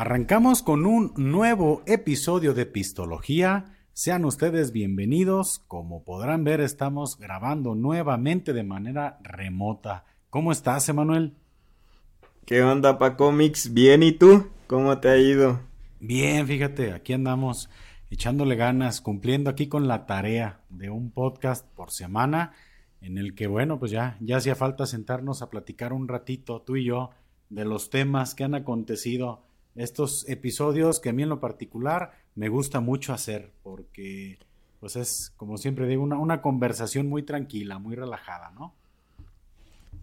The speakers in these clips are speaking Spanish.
Arrancamos con un nuevo episodio de Pistología. Sean ustedes bienvenidos. Como podrán ver, estamos grabando nuevamente de manera remota. ¿Cómo estás, Emanuel? ¿Qué onda, Pacomics? Bien, ¿y tú? ¿Cómo te ha ido? Bien, fíjate, aquí andamos echándole ganas, cumpliendo aquí con la tarea de un podcast por semana, en el que, bueno, pues ya, ya hacía falta sentarnos a platicar un ratito, tú y yo, de los temas que han acontecido estos episodios que a mí en lo particular me gusta mucho hacer porque pues es como siempre digo una, una conversación muy tranquila, muy relajada, ¿no?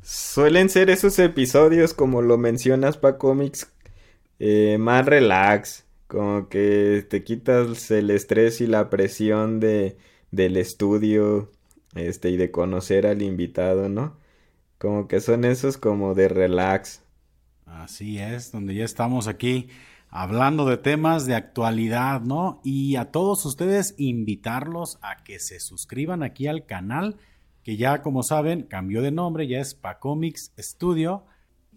Suelen ser esos episodios como lo mencionas para cómics eh, más relax, como que te quitas el estrés y la presión de del estudio este y de conocer al invitado, ¿no? Como que son esos como de relax. Así es, donde ya estamos aquí hablando de temas de actualidad, ¿no? Y a todos ustedes invitarlos a que se suscriban aquí al canal, que ya como saben cambió de nombre, ya es Pacomics Studio.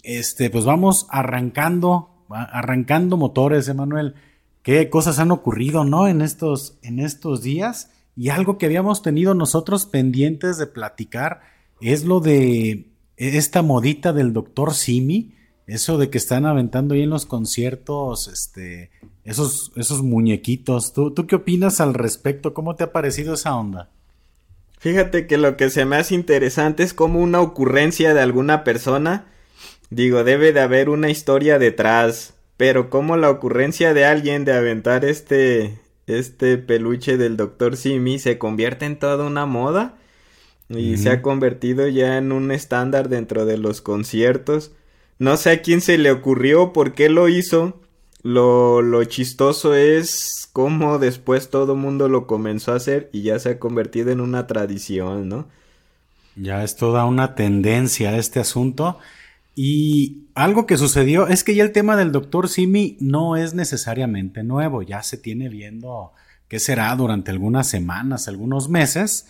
Este, pues vamos arrancando, arrancando motores, Emanuel. Qué cosas han ocurrido, ¿no? En estos, en estos días. Y algo que habíamos tenido nosotros pendientes de platicar es lo de esta modita del doctor Simi eso de que están aventando ahí en los conciertos, este, esos, esos muñequitos. ¿Tú, ¿Tú qué opinas al respecto? ¿Cómo te ha parecido esa onda? Fíjate que lo que se me hace interesante es como una ocurrencia de alguna persona. Digo, debe de haber una historia detrás. Pero como la ocurrencia de alguien de aventar este, este peluche del Dr. Simi se convierte en toda una moda. Y se ha convertido ya en un estándar dentro de los conciertos. No sé a quién se le ocurrió, por qué lo hizo. Lo, lo chistoso es cómo después todo mundo lo comenzó a hacer y ya se ha convertido en una tradición, ¿no? Ya es toda una tendencia este asunto. Y algo que sucedió es que ya el tema del doctor Simi no es necesariamente nuevo, ya se tiene viendo qué será durante algunas semanas, algunos meses.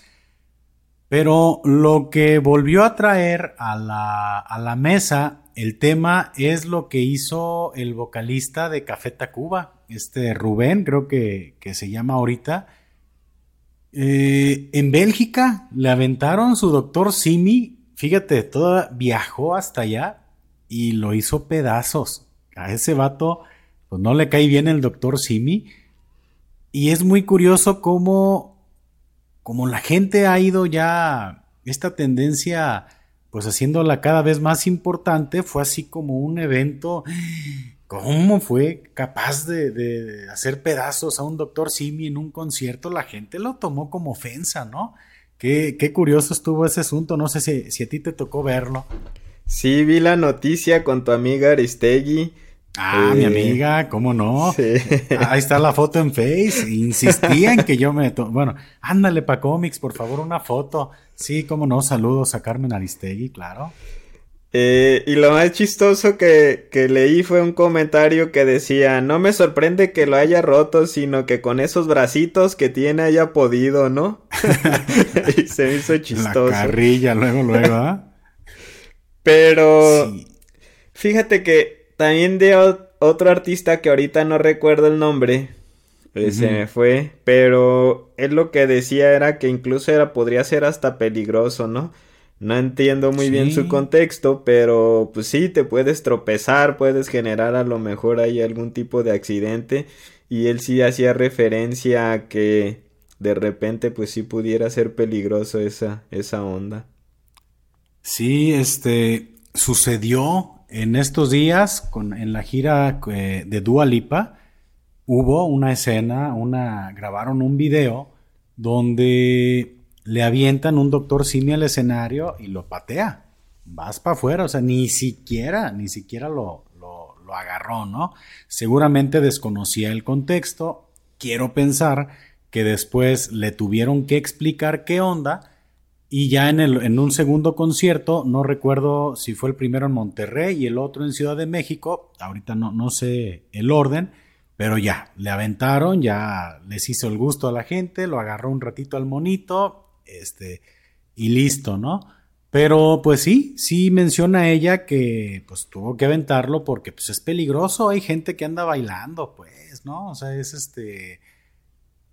Pero lo que volvió a traer a la, a la mesa el tema es lo que hizo el vocalista de Café Tacuba, este Rubén, creo que, se llama ahorita. Eh, en Bélgica le aventaron su doctor Simi, fíjate, toda viajó hasta allá y lo hizo pedazos. A ese vato, pues no le cae bien el doctor Simi. Y es muy curioso cómo, cómo la gente ha ido ya, esta tendencia pues haciéndola cada vez más importante, fue así como un evento. ¿Cómo fue capaz de, hacer pedazos a un doctor Simi en un concierto? La gente lo tomó como ofensa, ¿no? Qué, qué curioso estuvo ese asunto, no sé si, si, a ti te tocó verlo. Sí, vi la noticia con tu amiga Aristegui. Ah, mi amiga, ¿cómo no? Sí. Ahí está la foto en Face. Insistía en que yo me... Bueno, ándale pa' cómics, por favor, una foto. Sí, cómo no, saludos a Carmen Aristegui, claro. Eh, y lo más chistoso que, que, leí fue un comentario que decía, no me sorprende que lo haya roto, sino que con esos bracitos que tiene haya podido, ¿no? y se me hizo chistoso. La carrilla, luego, luego, ¿ah? Pero, fíjate que también de otro artista que ahorita no recuerdo el nombre, se me fue, pero él lo que decía era que incluso era podría ser hasta peligroso, ¿no? No entiendo muy bien su contexto, pero pues sí, te puedes tropezar, puedes generar a lo mejor ahí algún tipo de accidente y él sí hacía referencia a que de repente pues sí pudiera ser peligroso esa esa onda. Sí, este sucedió en estos días en la gira eh, de Dua Lipa hubo una escena, una, grabaron un video donde le avientan un doctor Simi al escenario y lo patea. Vas para afuera, o sea, ni siquiera, ni siquiera lo, lo agarró, ¿no? Seguramente desconocía el contexto. Quiero pensar que después le tuvieron que explicar qué onda. Y ya en, el, en un segundo concierto, no recuerdo si fue el primero en Monterrey y el otro en Ciudad de México, ahorita no, no sé el orden, pero ya, le aventaron, ya les hizo el gusto a la gente, lo agarró un ratito al monito, este, y listo, ¿no? Pero pues sí, sí menciona ella que pues tuvo que aventarlo porque pues es peligroso, hay gente que anda bailando, pues, ¿no? O sea, es este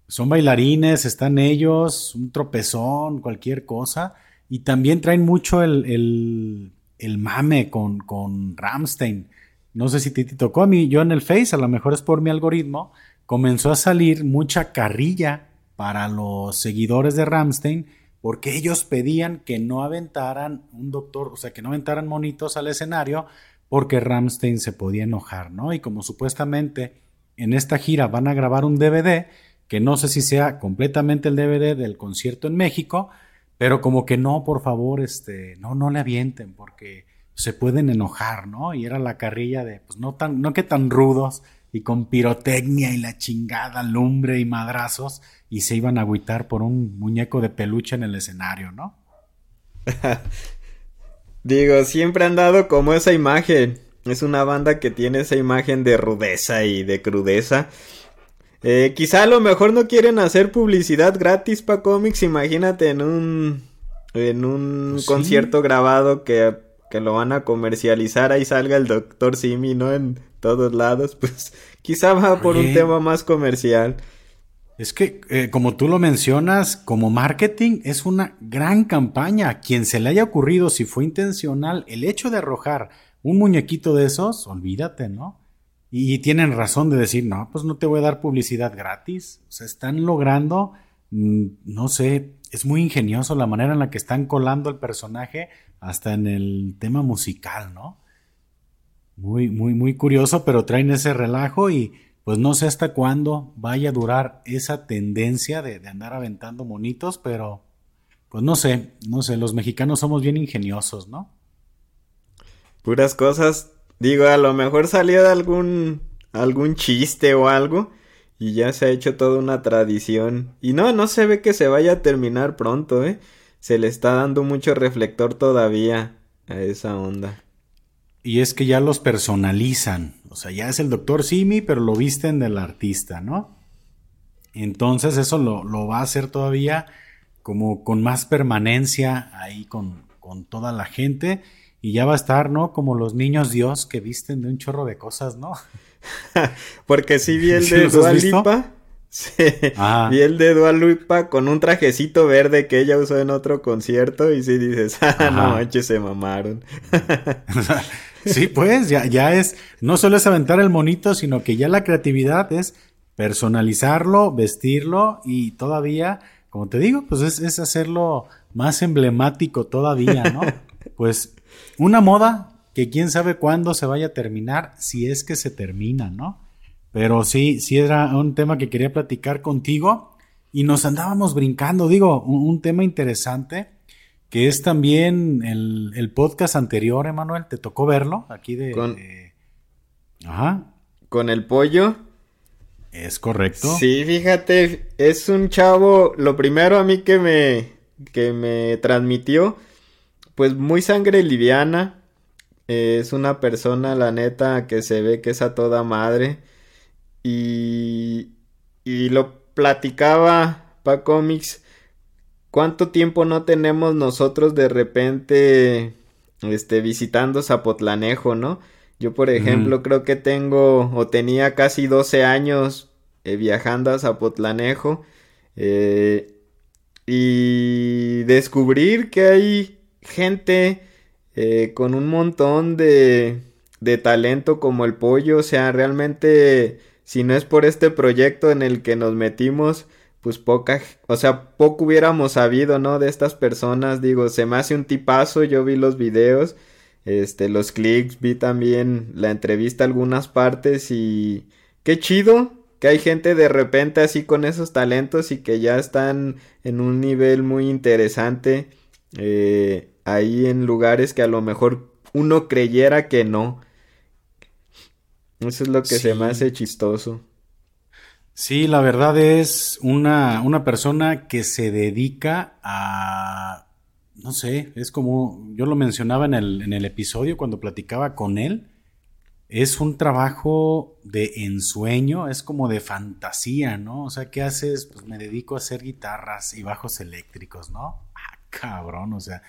son bailarines, están ellos, un tropezón, cualquier cosa. Y también traen mucho el, el, mame con, con Ramstein. No sé si te, tocó a mí, yo en el Face, a lo mejor es por mi algoritmo, comenzó a salir mucha carrilla para los seguidores de Ramstein porque ellos pedían que no aventaran un doctor, o sea, que no aventaran monitos al escenario porque Ramstein se podía enojar, ¿no? Y como supuestamente en esta gira van a grabar un DVD, que no sé si sea completamente el DVD del concierto en México, pero como que no, por favor, este, no, no le avienten porque se pueden enojar, ¿no? Y era la carrilla de, pues no tan, no que tan rudos y con pirotecnia y la chingada, lumbre y madrazos, y se iban a agüitar por un muñeco de peluche en el escenario, ¿no? Digo, siempre han dado como esa imagen. Es una banda que tiene esa imagen de rudeza y de crudeza. Eh, quizá a lo mejor no quieren hacer publicidad gratis para cómics. Imagínate en un en un pues concierto grabado que, que, lo van a comercializar. Ahí salga el Doctor Simi, ¿no? En todos lados. Pues quizá va por un tema más comercial. Es que, eh, como tú lo mencionas, como marketing es una gran campaña. A quien se le haya ocurrido, si fue intencional, el hecho de arrojar un muñequito de esos, olvídate, ¿no? Y tienen razón de decir, no, pues no te voy a dar publicidad gratis. O sea, están logrando, mm, no sé, es muy ingenioso la manera en la que están colando el personaje hasta en el tema musical, ¿no? Muy, muy, muy curioso, pero traen ese relajo y pues no sé hasta cuándo vaya a durar esa tendencia de, de andar aventando monitos, pero pues no sé, no sé, los mexicanos somos bien ingeniosos, ¿no? Puras cosas Digo, a lo mejor salió de algún algún chiste o algo y ya se ha hecho toda una tradición. Y no, no se ve que se vaya a terminar pronto, ¿eh? Se le está dando mucho reflector todavía a esa onda. Y es que ya los personalizan. O sea, ya es el doctor Simi, pero lo visten del artista, ¿no? Entonces eso lo, lo va a hacer todavía como con más permanencia ahí con, con toda la gente y ya va a estar, ¿no? Como los niños Dios que visten de un chorro de cosas, ¿no? Porque sí vi el de Dualipa. Sí, ah. vi el de Dualipa con un trajecito verde que ella usó en otro concierto y sí dices, ah, no manches, se mamaron. sí, pues ya, ya es, no solo es aventar el monito, sino que ya la creatividad es personalizarlo, vestirlo y todavía, como te digo, pues es, es hacerlo más emblemático todavía, ¿no? Pues una moda que quién sabe cuándo se vaya a terminar, si es que se termina, ¿no? Pero sí, sí era un tema que quería platicar contigo y nos andábamos brincando, digo, un, tema interesante que es también el, podcast anterior, Emanuel, ¿te tocó verlo? Aquí de... Con... Ajá. Con el pollo. Es correcto. Sí, fíjate, es un chavo, lo primero a mí que me, que me transmitió pues muy sangre liviana. es una persona, la neta, que se ve que es a toda madre. Y, y lo platicaba pa cómics. ¿Cuánto tiempo no tenemos nosotros de repente este visitando Zapotlanejo, no? Yo, por ejemplo, creo que tengo o tenía casi 12 años eh, viajando a Zapotlanejo eh, y descubrir que hay gente eh, con un montón de, de talento como el pollo. O sea, realmente, si no es por este proyecto en el que nos metimos, pues poca, o sea, poco hubiéramos sabido, ¿no? De estas personas, digo, se me hace un tipazo, yo vi los videos, este, los clics, vi también la entrevista algunas partes y qué chido que hay gente de repente así con esos talentos y que ya están en un nivel muy interesante. Eh, ahí en lugares que a lo mejor uno creyera que no. Eso es lo que se me hace chistoso. Sí, la verdad es una, una persona que se dedica a, no sé, es como, yo lo mencionaba en el, en el episodio cuando platicaba con él, es un trabajo de ensueño, es como de fantasía, ¿no? O sea, ¿qué haces? Pues me dedico a hacer guitarras y bajos eléctricos, ¿no? Ah, cabrón, o sea,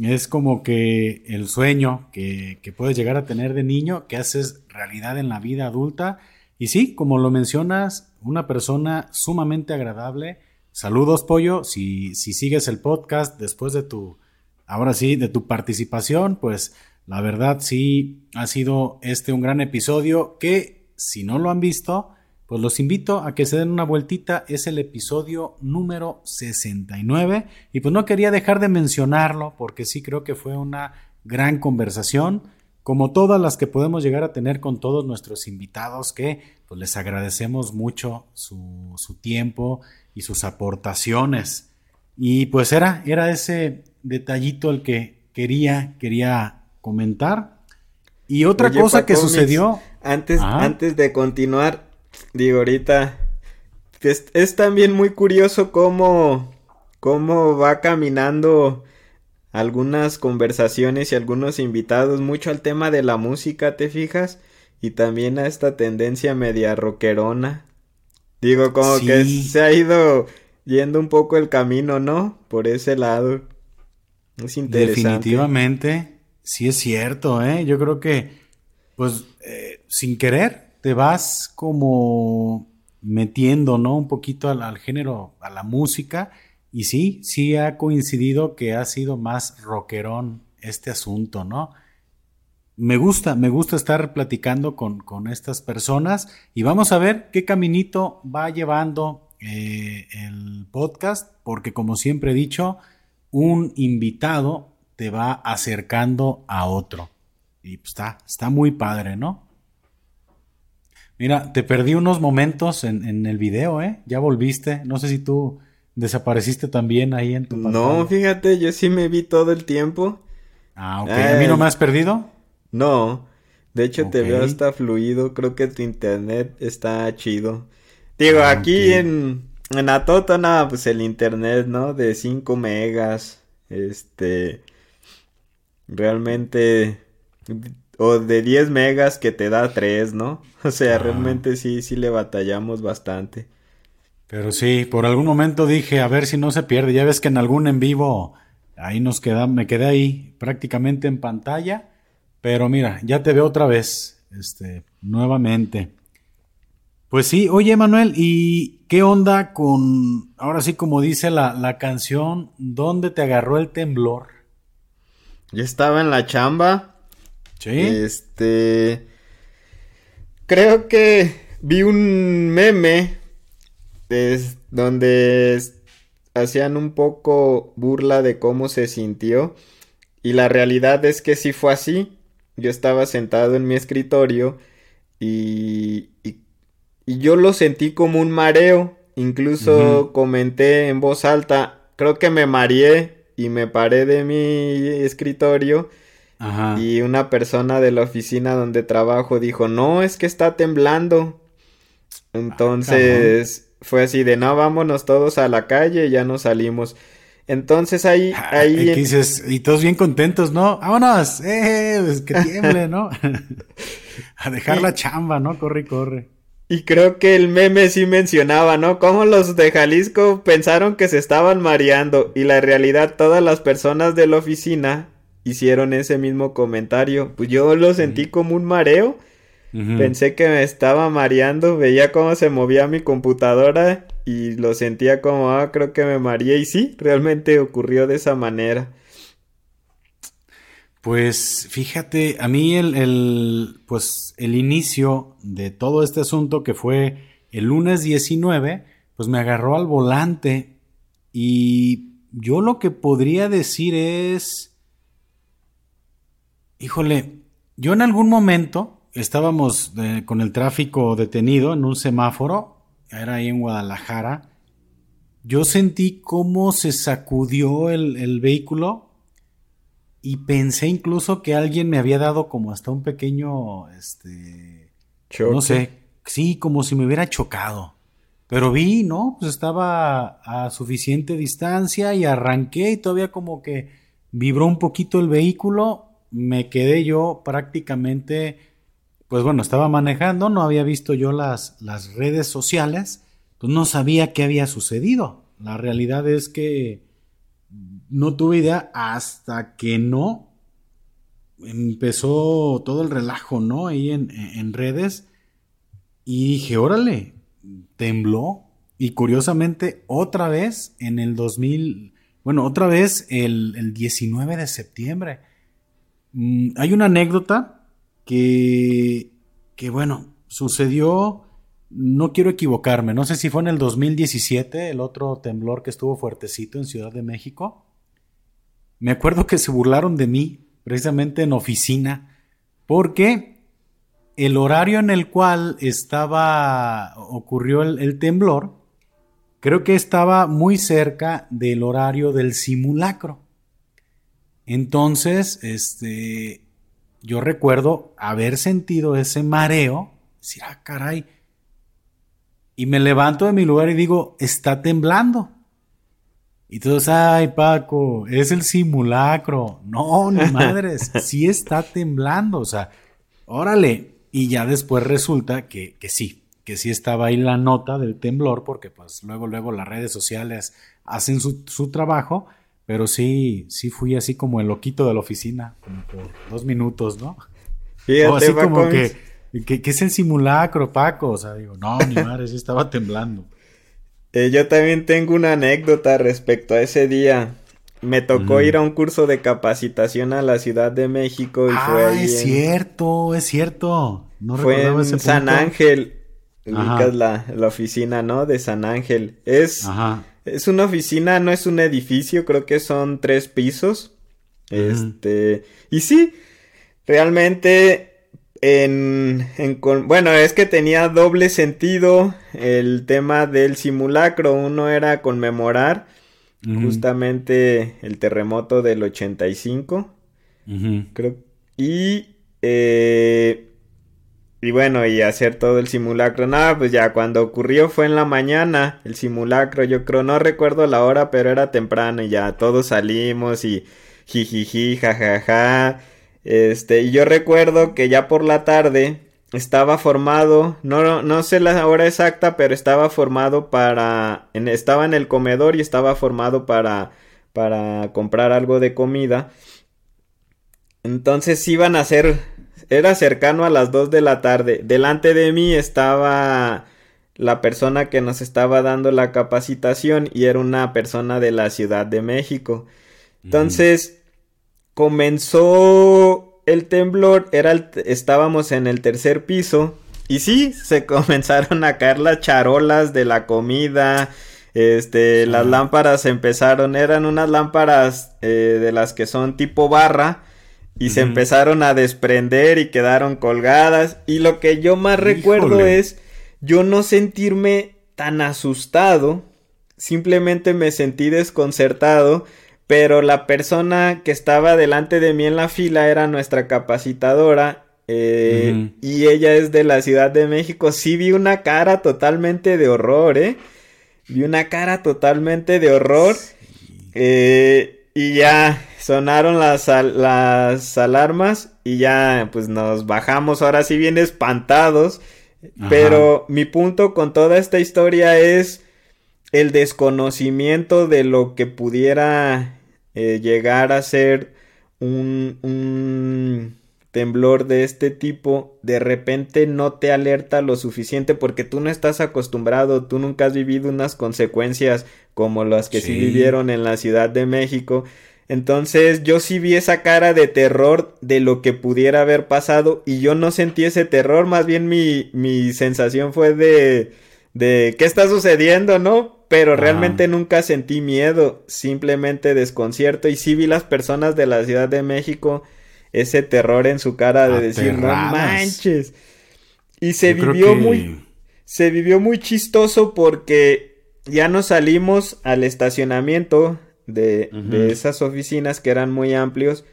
Es como que el sueño que, que puedes llegar a tener de niño, que haces realidad en la vida adulta. Y sí, como lo mencionas, una persona sumamente agradable. Saludos, Pollo. Si, si sigues el podcast después de tu, ahora sí, de tu participación, pues la verdad sí ha sido este un gran episodio que si no lo han visto, pues los invito a que se den una vueltita. Es el episodio número 69. Y pues no quería dejar de mencionarlo porque sí creo que fue una gran conversación, como todas las que podemos llegar a tener con todos nuestros invitados, que pues les agradecemos mucho su, su tiempo y sus aportaciones. Y pues era, era ese detallito el que quería, quería comentar. Y otra cosa que sucedió. Antes, antes de continuar, digo, ahorita es, también muy curioso cómo, cómo va caminando algunas conversaciones y algunos invitados mucho al tema de la música, ¿te fijas? Y también a esta tendencia media rockerona. Digo, como que se ha ido yendo un poco el camino, ¿no? Por ese lado. Es interesante. Definitivamente, sí es cierto, ¿eh? Yo creo que, pues, eh, sin querer, te vas como metiendo, ¿no? Un poquito al, género, a la música. Y sí, sí ha coincidido que ha sido más rockerón este asunto, ¿no? Me gusta, me gusta estar platicando con, con estas personas y vamos a ver qué caminito va llevando eh, el podcast, porque como siempre he dicho, un invitado te va acercando a otro. Y pues está, está muy padre, ¿no? Mira, te perdí unos momentos en, el video, ¿eh? Ya volviste. No sé si tú desapareciste también ahí en tu pantalla. No, fíjate, yo sí me vi todo el tiempo. Ah, ok. ¿A mí no me has perdido? No. De hecho, te veo hasta fluido. Creo que tu internet está chido. Digo, ah, aquí en, en Atoto, nada, pues el internet, ¿no? De 5 megas. Este. Realmente o de 10 megas que te da 3, ¿no? O sea, realmente sí, sí le batallamos bastante. Pero sí, por algún momento dije, a ver si no se pierde. Ya ves que en algún en vivo, ahí nos queda, me quedé ahí prácticamente en pantalla. Pero mira, ya te veo otra vez, este, nuevamente. Pues sí, oye Manuel, ¿y qué onda con, ahora sí como dice la, la canción, ¿dónde te agarró el temblor? Yo estaba en la chamba, este. Creo que vi un meme donde hacían un poco burla de cómo se sintió. Y la realidad es que sí fue así. Yo estaba sentado en mi escritorio y, y, yo lo sentí como un mareo. Incluso comenté en voz alta, creo que me mareé y me paré de mi escritorio y una persona de la oficina donde trabajo dijo, no, es que está temblando. Entonces fue así de, no, vámonos todos a la calle, ya nos salimos. Entonces ahí, ah, ahí. Y, dices, y todos bien contentos, ¿no? Vámonos, eh, pues, que tiemble, ¿no? a dejar la chamba, ¿no? Corre, corre. Y creo que el meme sí mencionaba, ¿no? Cómo los de Jalisco pensaron que se estaban mareando y la realidad todas las personas de la oficina hicieron ese mismo comentario. Pues yo lo sentí como un mareo. Pensé que me estaba mareando, veía cómo se movía mi computadora y lo sentía como, ah, creo que me mareé y sí, realmente ocurrió de esa manera. Pues fíjate, a mí el, el, pues el inicio de todo este asunto que fue el lunes 19, pues me agarró al volante y yo lo que podría decir es Híjole, yo en algún momento estábamos eh, con el tráfico detenido en un semáforo, era ahí en Guadalajara. Yo sentí cómo se sacudió el, vehículo y pensé incluso que alguien me había dado como hasta un pequeño, este, no sé, sí, como si me hubiera chocado. Pero vi, ¿no? Pues estaba a suficiente distancia y arranqué y todavía como que vibró un poquito el vehículo me quedé yo prácticamente, pues bueno, estaba manejando, no había visto yo las, las redes sociales, pues no sabía qué había sucedido. La realidad es que no tuve idea hasta que no empezó todo el relajo, ¿no? Ahí en, redes. Y dije, órale, tembló. Y curiosamente, otra vez en el 2000, bueno, otra vez el, el 19 de septiembre. Mm, hay una anécdota que, que, bueno, sucedió, no quiero equivocarme, no sé si fue en el 2017, el otro temblor que estuvo fuertecito en Ciudad de México. Me acuerdo que se burlaron de mí precisamente en oficina, porque el horario en el cual estaba, ocurrió el, temblor, creo que estaba muy cerca del horario del simulacro. Entonces, este, yo recuerdo haber sentido ese mareo, decir, ah, caray, y me levanto de mi lugar y digo, está temblando. Y todos, ay Paco, es el simulacro. No, ni madres, sí está temblando, o sea, órale. Y ya después resulta que, que sí, que sí estaba ahí la nota del temblor, porque pues luego, luego las redes sociales hacen su, su trabajo, pero sí, sí fui así como el loquito de la oficina, como por dos minutos, ¿no? o así como que, que, es el simulacro, Paco, o sea, digo, no, ni madre, sí estaba temblando. Eh, yo también tengo una anécdota respecto a ese día. Me tocó ir a un curso de capacitación a la Ciudad de México y fue ah, es cierto, es cierto. No fue en San Ángel. La, la, oficina, ¿no? De San Ángel. Es, es una oficina, no es un edificio, creo que son tres pisos. Este, y sí, realmente en, bueno, es que tenía doble sentido el tema del simulacro. Uno era conmemorar justamente el terremoto del 85. Creo. Y, eh, y bueno, y hacer todo el simulacro. Nada, pues ya cuando ocurrió fue en la mañana el simulacro. Yo creo, no recuerdo la hora, pero era temprano y ya todos salimos y jijiji, jajaja. Este, y yo recuerdo que ya por la tarde estaba formado, no, no sé la hora exacta, pero estaba formado para, estaba en el comedor y estaba formado para, para comprar algo de comida. Entonces iban a ser, era cercano a las 2 de la tarde. Delante de mí estaba la persona que nos estaba dando la capacitación y era una persona de la Ciudad de México. Entonces, comenzó el temblor, era estábamos en el tercer piso y sí, se comenzaron a caer las charolas de la comida, este, las lámparas empezaron, eran unas lámparas eh, de las que son tipo barra y se empezaron a desprender y quedaron colgadas. Y lo que yo más recuerdo es yo no sentirme tan asustado, simplemente me sentí desconcertado. Pero la persona que estaba delante de mí en la fila era nuestra capacitadora eh, y ella es de la Ciudad de México. Sí vi una cara totalmente de horror, ¿eh? Vi una cara totalmente de horror. Eh, y ya sonaron las, las alarmas y ya pues nos bajamos ahora sí bien espantados. Pero mi punto con toda esta historia es el desconocimiento de lo que pudiera eh, llegar a ser un, un temblor de este tipo, de repente no te alerta lo suficiente porque tú no estás acostumbrado, tú nunca has vivido unas consecuencias como las que sí, vivieron en la Ciudad de México. Entonces yo sí vi esa cara de terror de lo que pudiera haber pasado y yo no sentí ese terror, más bien mi, mi sensación fue de, de ¿qué está sucediendo, no? pero realmente nunca sentí miedo, simplemente desconcierto y sí vi las personas de la Ciudad de México ese terror en su cara de decir, no manches. Y se vivió muy se vivió muy chistoso porque ya nos salimos al estacionamiento de, de esas oficinas que eran muy amplios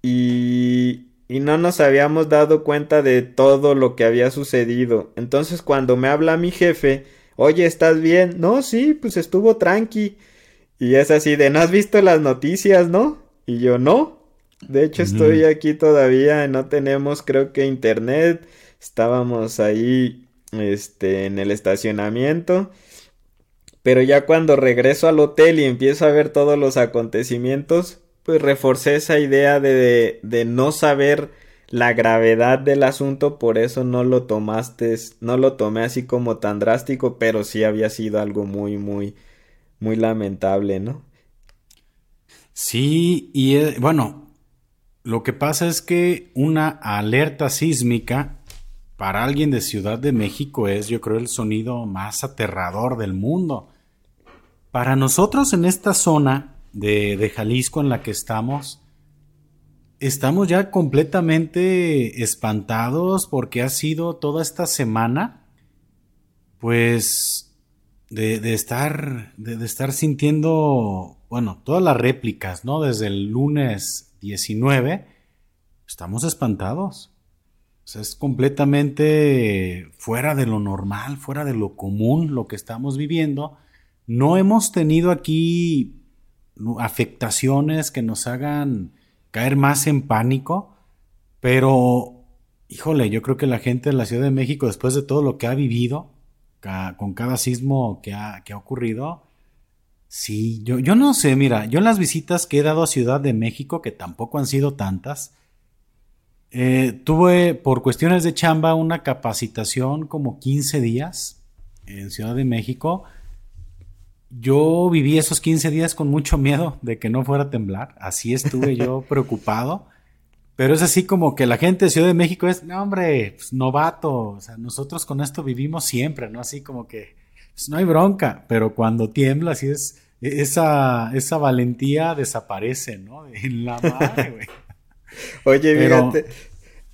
y y no nos habíamos dado cuenta de todo lo que había sucedido. Entonces cuando me habla mi jefe, Oye, ¿estás bien? No, sí, pues estuvo tranqui. Y es así de, ¿no has visto las noticias, no? Y yo, no. De hecho, estoy aquí todavía, no tenemos, creo que internet. Estábamos ahí, este, en el estacionamiento. Pero ya cuando regreso al hotel y empiezo a ver todos los acontecimientos, pues reforcé esa idea de, de no saber la gravedad del asunto, por eso no lo tomaste, no lo tomé así como tan drástico, pero sí había sido algo muy, muy, muy lamentable, ¿no? Sí, y eh, bueno, lo que pasa es que una alerta sísmica para alguien de Ciudad de México es, yo creo, el sonido más aterrador del mundo. Para nosotros en esta zona de, de Jalisco en la que estamos, estamos ya completamente espantados porque ha sido toda esta semana, pues, de, estar, de, estar sintiendo, bueno, todas las réplicas, ¿no? Desde el lunes 19, estamos espantados. Es completamente fuera de lo normal, fuera de lo común lo que estamos viviendo. No hemos tenido aquí afectaciones que nos hagan caer más en pánico, pero, híjole, yo creo que la gente de la Ciudad de México, después de todo lo que ha vivido, con cada sismo que ha, que ha ocurrido, sí, yo, yo no sé, mira, yo en las visitas que he dado a Ciudad de México, que tampoco han sido tantas, eh, tuve por cuestiones de chamba una capacitación como 15 días en Ciudad de México yo viví esos 15 días con mucho miedo de que no fuera a temblar. Así estuve yo preocupado. Pero es así como que la gente de Ciudad de México es, no, hombre, pues, novato. O sea, nosotros con esto vivimos siempre, ¿no? Así como que pues, no hay bronca. Pero cuando tiembla, así es, esa, esa valentía desaparece, ¿no? En la madre, güey. Oye, fíjate,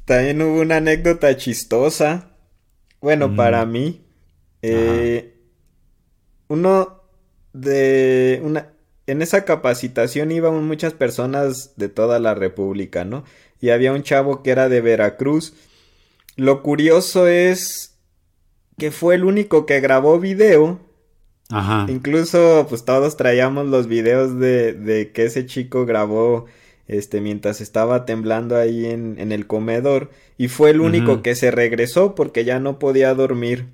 también hubo una anécdota chistosa. Bueno, para mí. Eh, uno de una en esa capacitación iban muchas personas de toda la República, ¿no? Y había un chavo que era de Veracruz. Lo curioso es que fue el único que grabó video. Ajá. Incluso, pues todos traíamos los videos de, de que ese chico grabó este, mientras estaba temblando ahí en, en el comedor. Y fue el único que se regresó porque ya no podía dormir.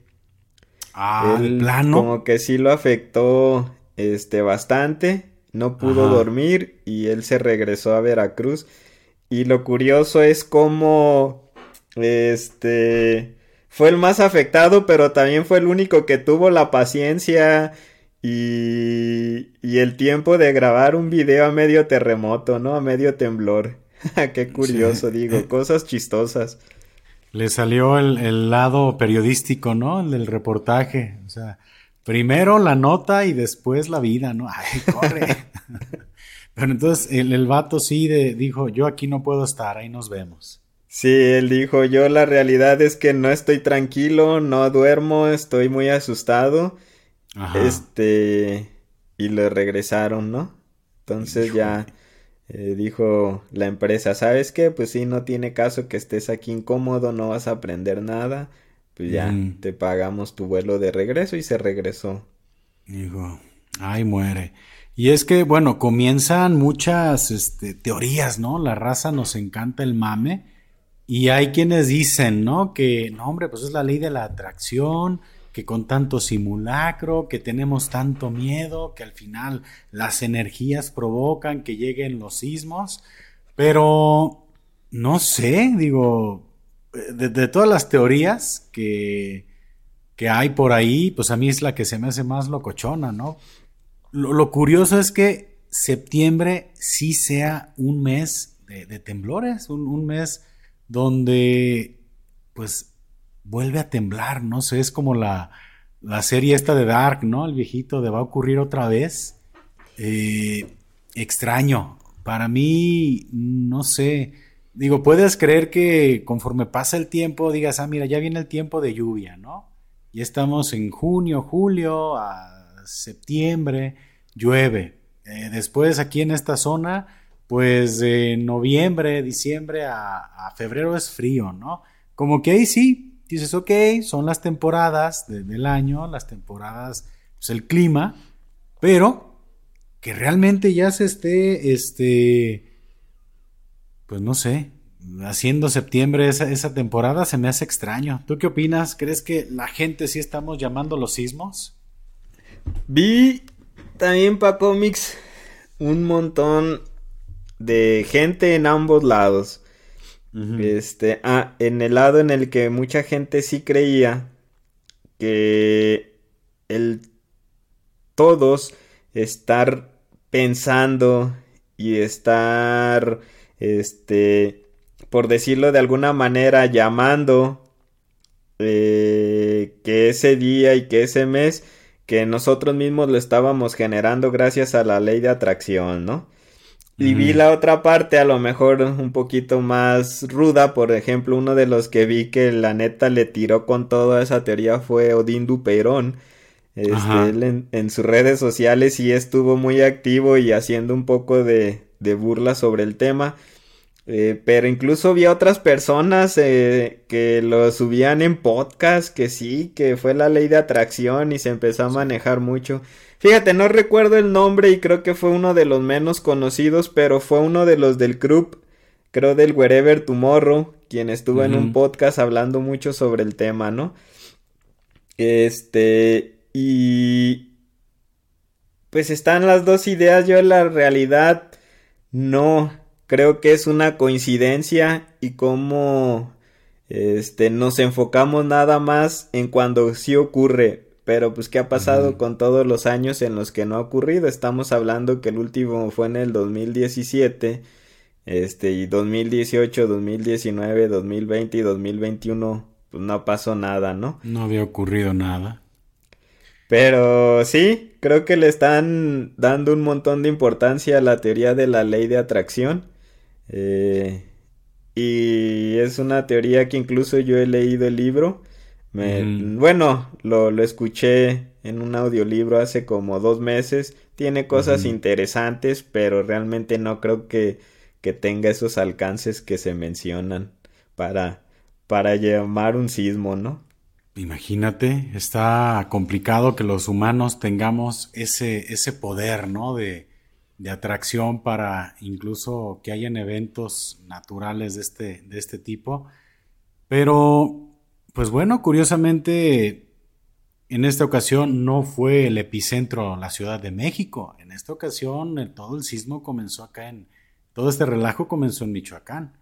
Ah, plano. Como que sí lo afectó este bastante. No pudo dormir y él se regresó a Veracruz. Y lo curioso es cómo este fue el más afectado, pero también fue el único que tuvo la paciencia y, y el tiempo de grabar un video a medio terremoto, ¿no? A medio temblor. Qué curioso, digo, cosas chistosas. Le salió el, lado periodístico, ¿no? El del reportaje. O sea, primero la nota y después la vida, ¿no? Ay, corre. Pero entonces el, el vato sí dijo, yo aquí no puedo estar, ahí nos vemos. Sí, él dijo, yo la realidad es que no estoy tranquilo, no duermo, estoy muy asustado. Ajá. Este, y le regresaron, ¿no? Entonces ya eh, dijo la empresa, ¿sabes qué? Pues sí, no tiene caso que estés aquí incómodo, no vas a aprender nada, pues ya mm. te pagamos tu vuelo de regreso y se regresó. Dijo, ay, muere. Y es que, bueno, comienzan muchas este, teorías, ¿no? La raza nos encanta el mame. Y hay quienes dicen, ¿no? Que, no, hombre, pues es la ley de la atracción, que con tanto simulacro, que tenemos tanto miedo, que al final las energías provocan que lleguen los sismos, pero no sé, digo, de, todas las teorías que, que, hay por ahí, pues a mí es la que se me hace más locochona, ¿no? Lo, curioso es que septiembre sí sea un mes de, temblores, un, un mes donde pues vuelve a temblar, no sé, es como la, la serie esta de Dark, ¿no? El viejito de va a ocurrir otra vez. Eh, extraño. Para mí, no sé. Digo, puedes creer que conforme pasa el tiempo digas, ah, mira, ya viene el tiempo de lluvia, ¿no? Ya estamos en junio, julio, a septiembre, llueve. Eh, después aquí en esta zona, pues de noviembre, diciembre a, febrero es frío, ¿no? Como que ahí sí, dices, ok, son las temporadas del año, las temporadas, pues el clima, pero que realmente ya se esté, este, pues no sé, haciendo septiembre esa, esa temporada se me hace extraño. ¿Tú qué opinas? ¿Crees que la gente sí estamos llamando los sismos? Vi también para cómics un montón de gente en ambos lados. Este, ah, en el lado en el que mucha gente sí creía que el todos estar pensando y estar este por decirlo de alguna manera llamando eh, que ese día y que ese mes que nosotros mismos lo estábamos generando gracias a la ley de atracción, ¿no? Y vi la otra parte, a lo mejor un poquito más ruda. Por ejemplo, uno de los que vi que la neta le tiró con toda esa teoría fue Odín Dupeirón. Este, él en, sus redes sociales sí estuvo muy activo y haciendo un poco de, de burla sobre el tema. Eh, pero incluso vi a otras personas eh, que lo subían en podcast, que sí, que fue la ley de atracción y se empezó a manejar mucho. Fíjate, no recuerdo el nombre y creo que fue uno de los menos conocidos, pero fue uno de los del club, creo del Wherever Tomorrow, quien estuvo en un podcast hablando mucho sobre el tema, ¿no? Este, y... Pues están las dos ideas, yo en la realidad no creo que es una coincidencia y cómo este nos enfocamos nada más en cuando sí ocurre pero pues qué ha pasado con todos los años en los que no ha ocurrido. Estamos hablando que el último fue en el 2017, este y 2018, 2019, 2020 y 2021 pues no pasó nada, ¿no? No había ocurrido nada. Pero sí, creo que le están dando un montón de importancia a la teoría de la ley de atracción. Eh, y es una teoría que incluso yo he leído el libro bueno, lo, lo, escuché en un audiolibro hace como dos meses. Tiene cosas interesantes, pero realmente no creo que, que, tenga esos alcances que se mencionan para, para llamar un sismo, ¿no? Imagínate, está complicado que los humanos tengamos ese, ese poder, ¿no? De, de atracción para incluso que hayan eventos naturales de este, de este tipo. Pero pues bueno, curiosamente, en esta ocasión no fue el epicentro la Ciudad de México. En esta ocasión todo el sismo comenzó acá en... Todo este relajo comenzó en Michoacán.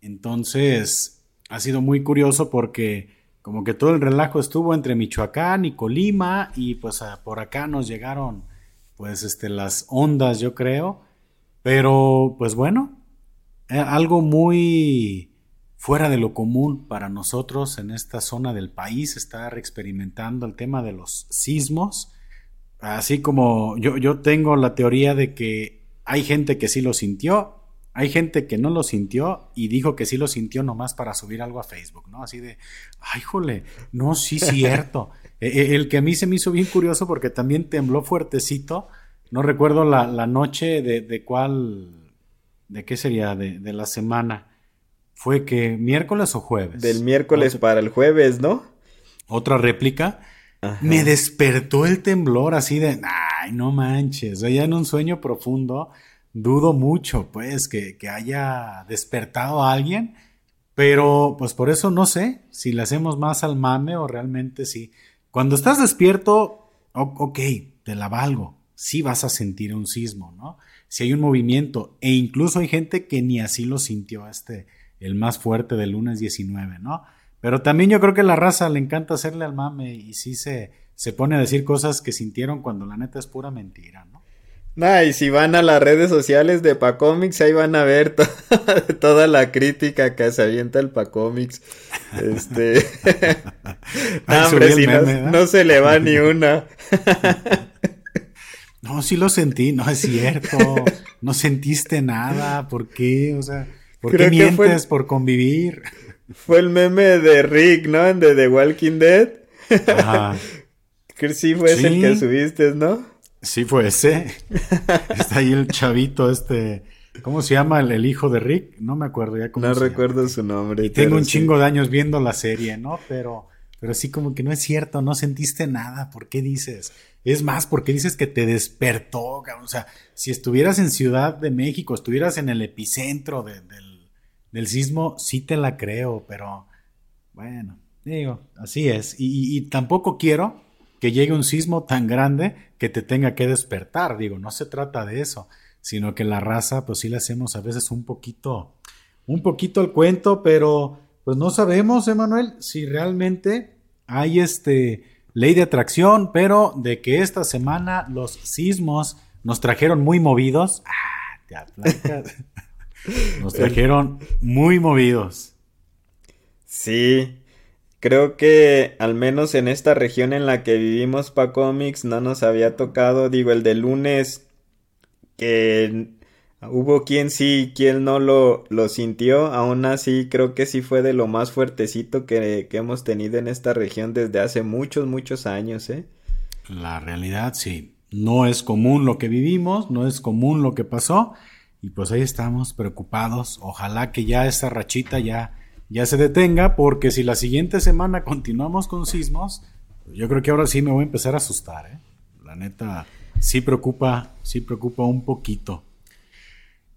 Entonces, ha sido muy curioso porque como que todo el relajo estuvo entre Michoacán y Colima y pues por acá nos llegaron pues este las ondas, yo creo. Pero pues bueno, eh, algo muy fuera de lo común para nosotros en esta zona del país estar experimentando el tema de los sismos. Así como yo, yo tengo la teoría de que hay gente que sí lo sintió, hay gente que no lo sintió y dijo que sí lo sintió nomás para subir algo a Facebook, ¿no? Así de, ay, jole, no, sí, cierto. E, e, el que a mí se me hizo bien curioso porque también tembló fuertecito. No recuerdo la, noche de, de, cuál, de qué sería, de, de la semana fue que miércoles o jueves. Del miércoles para el jueves, ¿no? Otra réplica. Me despertó el temblor así de, ay, no manches, ya en un sueño profundo, dudo mucho, pues, que, haya despertado a alguien, pero pues por eso no sé si le hacemos más al mame o realmente sí. Cuando estás despierto, ok, te la valgo, sí vas a sentir un sismo, ¿no? Si hay un movimiento, e incluso hay gente que ni así lo sintió este, el más fuerte del lunes 19, ¿no? Pero también yo creo que la raza le encanta hacerle al mame y sí se, se pone a decir cosas que sintieron cuando la neta es pura mentira, ¿no? Nah, y si van a las redes sociales de Pacomics, ahí van a ver toda la crítica que se avienta el Pacomics. Este. no, hombre, si no, se le va ni una. no, sí lo sentí, no es cierto. No sentiste nada, ¿por qué? O sea. ¿Por qué mientes por convivir? Fue el meme de Rick, ¿no? De The Walking Dead. Ajá. sí fue ese el que subiste, ¿no? Sí fue ese. Está ahí el chavito este... ¿Cómo se llama el, hijo de Rick? No me acuerdo ya cómo No recuerdo su nombre. Y tengo un chingo de años viendo la serie, ¿no? Pero, pero sí como que no es cierto, no sentiste nada. ¿Por qué dices? Es más, ¿por qué dices que te despertó? O sea, si estuvieras en Ciudad de México, estuvieras en el epicentro del del sismo sí te la creo, pero bueno, digo, así es. Y, tampoco quiero que llegue un sismo tan grande que te tenga que despertar. Digo, no se trata de eso, sino que la raza, pues sí le hacemos a veces un poquito, un poquito el cuento, pero pues no sabemos, Emanuel, si realmente hay este ley de atracción, pero de que esta semana los sismos nos trajeron muy movidos. Ah, te nos trajeron muy movidos. Sí, creo que al menos en esta región en la que vivimos pa cómics no nos había tocado, digo, el de lunes que hubo quien sí, quien no lo, lo sintió, aún así creo que sí fue de lo más fuertecito que, que hemos tenido en esta región desde hace muchos, muchos años, ¿eh? La realidad sí, no es común lo que vivimos, no es común lo que pasó. Y pues ahí estamos preocupados, ojalá que ya esa rachita ya, ya se detenga porque si la siguiente semana continuamos con sismos, yo creo que ahora sí me voy a empezar a asustar, ¿eh? La neta sí preocupa, sí preocupa un poquito.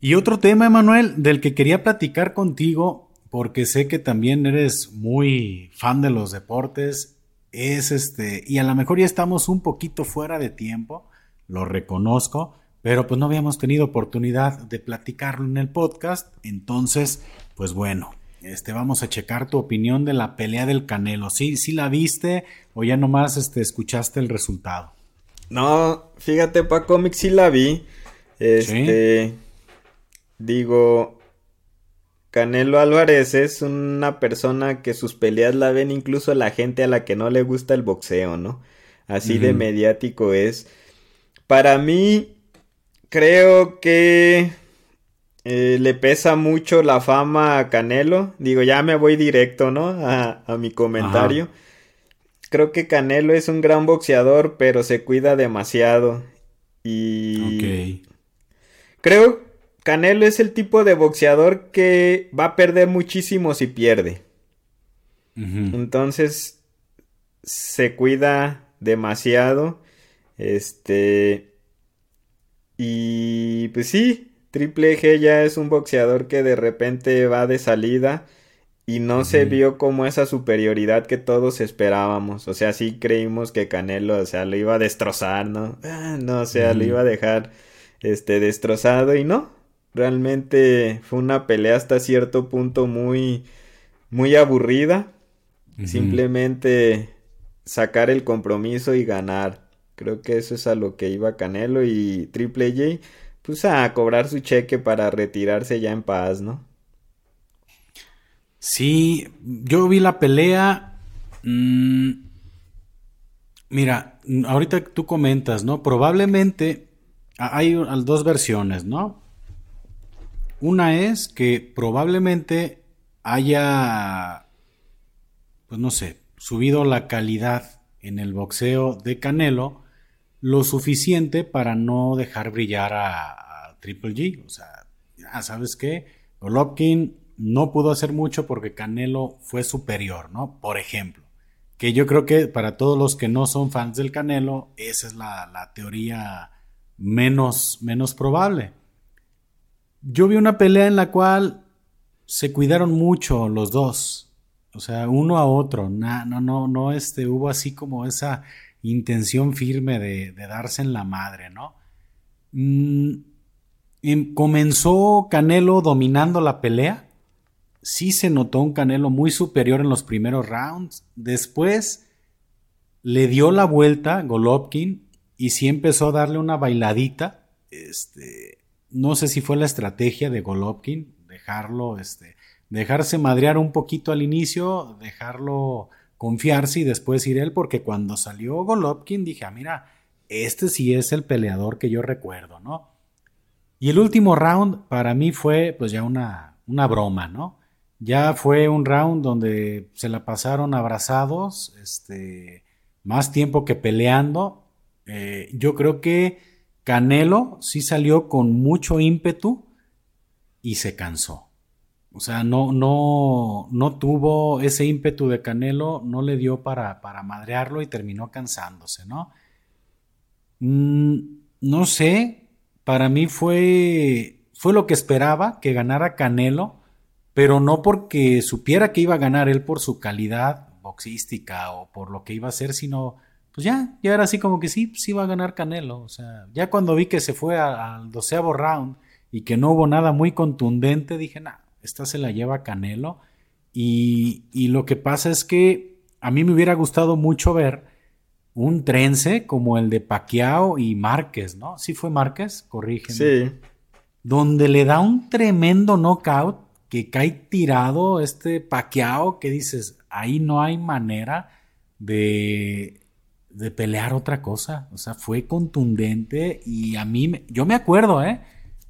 Y otro tema, Emanuel, del que quería platicar contigo, porque sé que también eres muy fan de los deportes, es este, y a lo mejor ya estamos un poquito fuera de tiempo, lo reconozco, pero pues no habíamos tenido oportunidad de platicarlo en el podcast, entonces, pues bueno, este, vamos a checar tu opinión de la pelea del Canelo. ¿Sí, sí la viste o ya nomás este, escuchaste el resultado? No, fíjate, pa cómics sí la vi. Este, Digo, Canelo Álvarez es una persona que sus peleas la ven incluso la gente a la que no le gusta el boxeo, ¿no? Así de mediático es. Para mí, creo que eh, le pesa mucho la fama a Canelo. Digo, ya me voy directo, ¿no? A, mi comentario. Creo que Canelo es un gran boxeador, pero se cuida demasiado. Y... Creo Canelo es el tipo de boxeador que va a perder muchísimo si pierde. Entonces se cuida demasiado. Este. Y pues sí, Triple G ya es un boxeador que de repente va de salida y no se vio como esa superioridad que todos esperábamos. O sea, sí creímos que Canelo, o sea, lo iba a destrozar, ¿no? Ah, no, o sea, lo iba a dejar este destrozado y no. Realmente fue una pelea hasta cierto punto muy, muy aburrida. Simplemente sacar el compromiso y ganar. Creo que eso es a lo que iba Canelo y Triple J, pues a cobrar su cheque para retirarse ya en paz, ¿no? Sí, yo vi la pelea. Mm, mira, ahorita tú comentas, ¿no? Probablemente hay dos versiones, ¿no? Una es que probablemente haya, pues no sé, subido la calidad en el boxeo de Canelo lo suficiente para no dejar brillar a, Triple G. O sea, ya sabes qué, Golovkin no pudo hacer mucho porque Canelo fue superior, ¿no? Por ejemplo. Que yo creo que para todos los que no son fans del Canelo, esa es la, la teoría menos, menos probable. Yo vi una pelea en la cual se cuidaron mucho los dos. O sea, uno a otro. no, no, no, este, hubo así como esa intención firme de, darse en la madre, ¿no? Mm, em, comenzó Canelo dominando la pelea. Sí se notó un Canelo muy superior en los primeros rounds. Después le dio la vuelta Golovkin y sí empezó a darle una bailadita. Este, no sé si fue la estrategia de Golovkin, dejarlo, este, dejarse madrear un poquito al inicio, dejarlo confiarse y después ir él, porque cuando salió Golovkin dije, ah, mira, este sí es el peleador que yo recuerdo, ¿no? Y el último round para mí fue pues ya una, una broma, ¿no? Ya fue un round donde se la pasaron abrazados, este, más tiempo que peleando. Eh, yo creo que Canelo sí salió con mucho ímpetu y se cansó. O sea, no, no, no tuvo ese ímpetu de Canelo, no le dio para, para madrearlo y terminó cansándose, ¿no? Mm, no sé, para mí fue, fue lo que esperaba, que ganara Canelo, pero no porque supiera que iba a ganar él por su calidad boxística o por lo que iba a hacer, sino pues ya, ya era así como que sí, sí va a ganar Canelo. O sea, ya cuando vi que se fue al doceavo round y que no hubo nada muy contundente, dije, nah, esta se la lleva Canelo. Y, y lo que pasa es que a mí me hubiera gustado mucho ver un trence como el de Paquiao y Márquez, ¿no? Sí fue Márquez, corrígeme. Sí. Donde le da un tremendo knockout que cae tirado este Paquiao que dices, ahí no hay manera de, de pelear otra cosa. O sea, fue contundente y a mí, yo me acuerdo, ¿eh?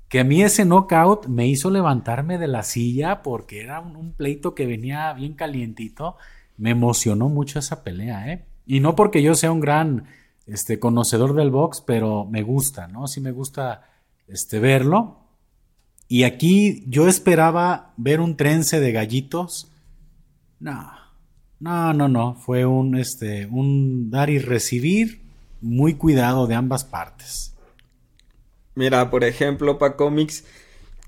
Que a mí ese knockout me hizo levantarme de la silla porque era un pleito que venía bien calientito. Me emocionó mucho esa pelea, ¿eh? Y no porque yo sea un gran este, conocedor del box, pero me gusta, ¿no? Sí me gusta este, verlo. Y aquí yo esperaba ver un trence de gallitos. No, no, no, no. Fue un, este, un dar y recibir muy cuidado de ambas partes. Mira, por ejemplo, para cómics,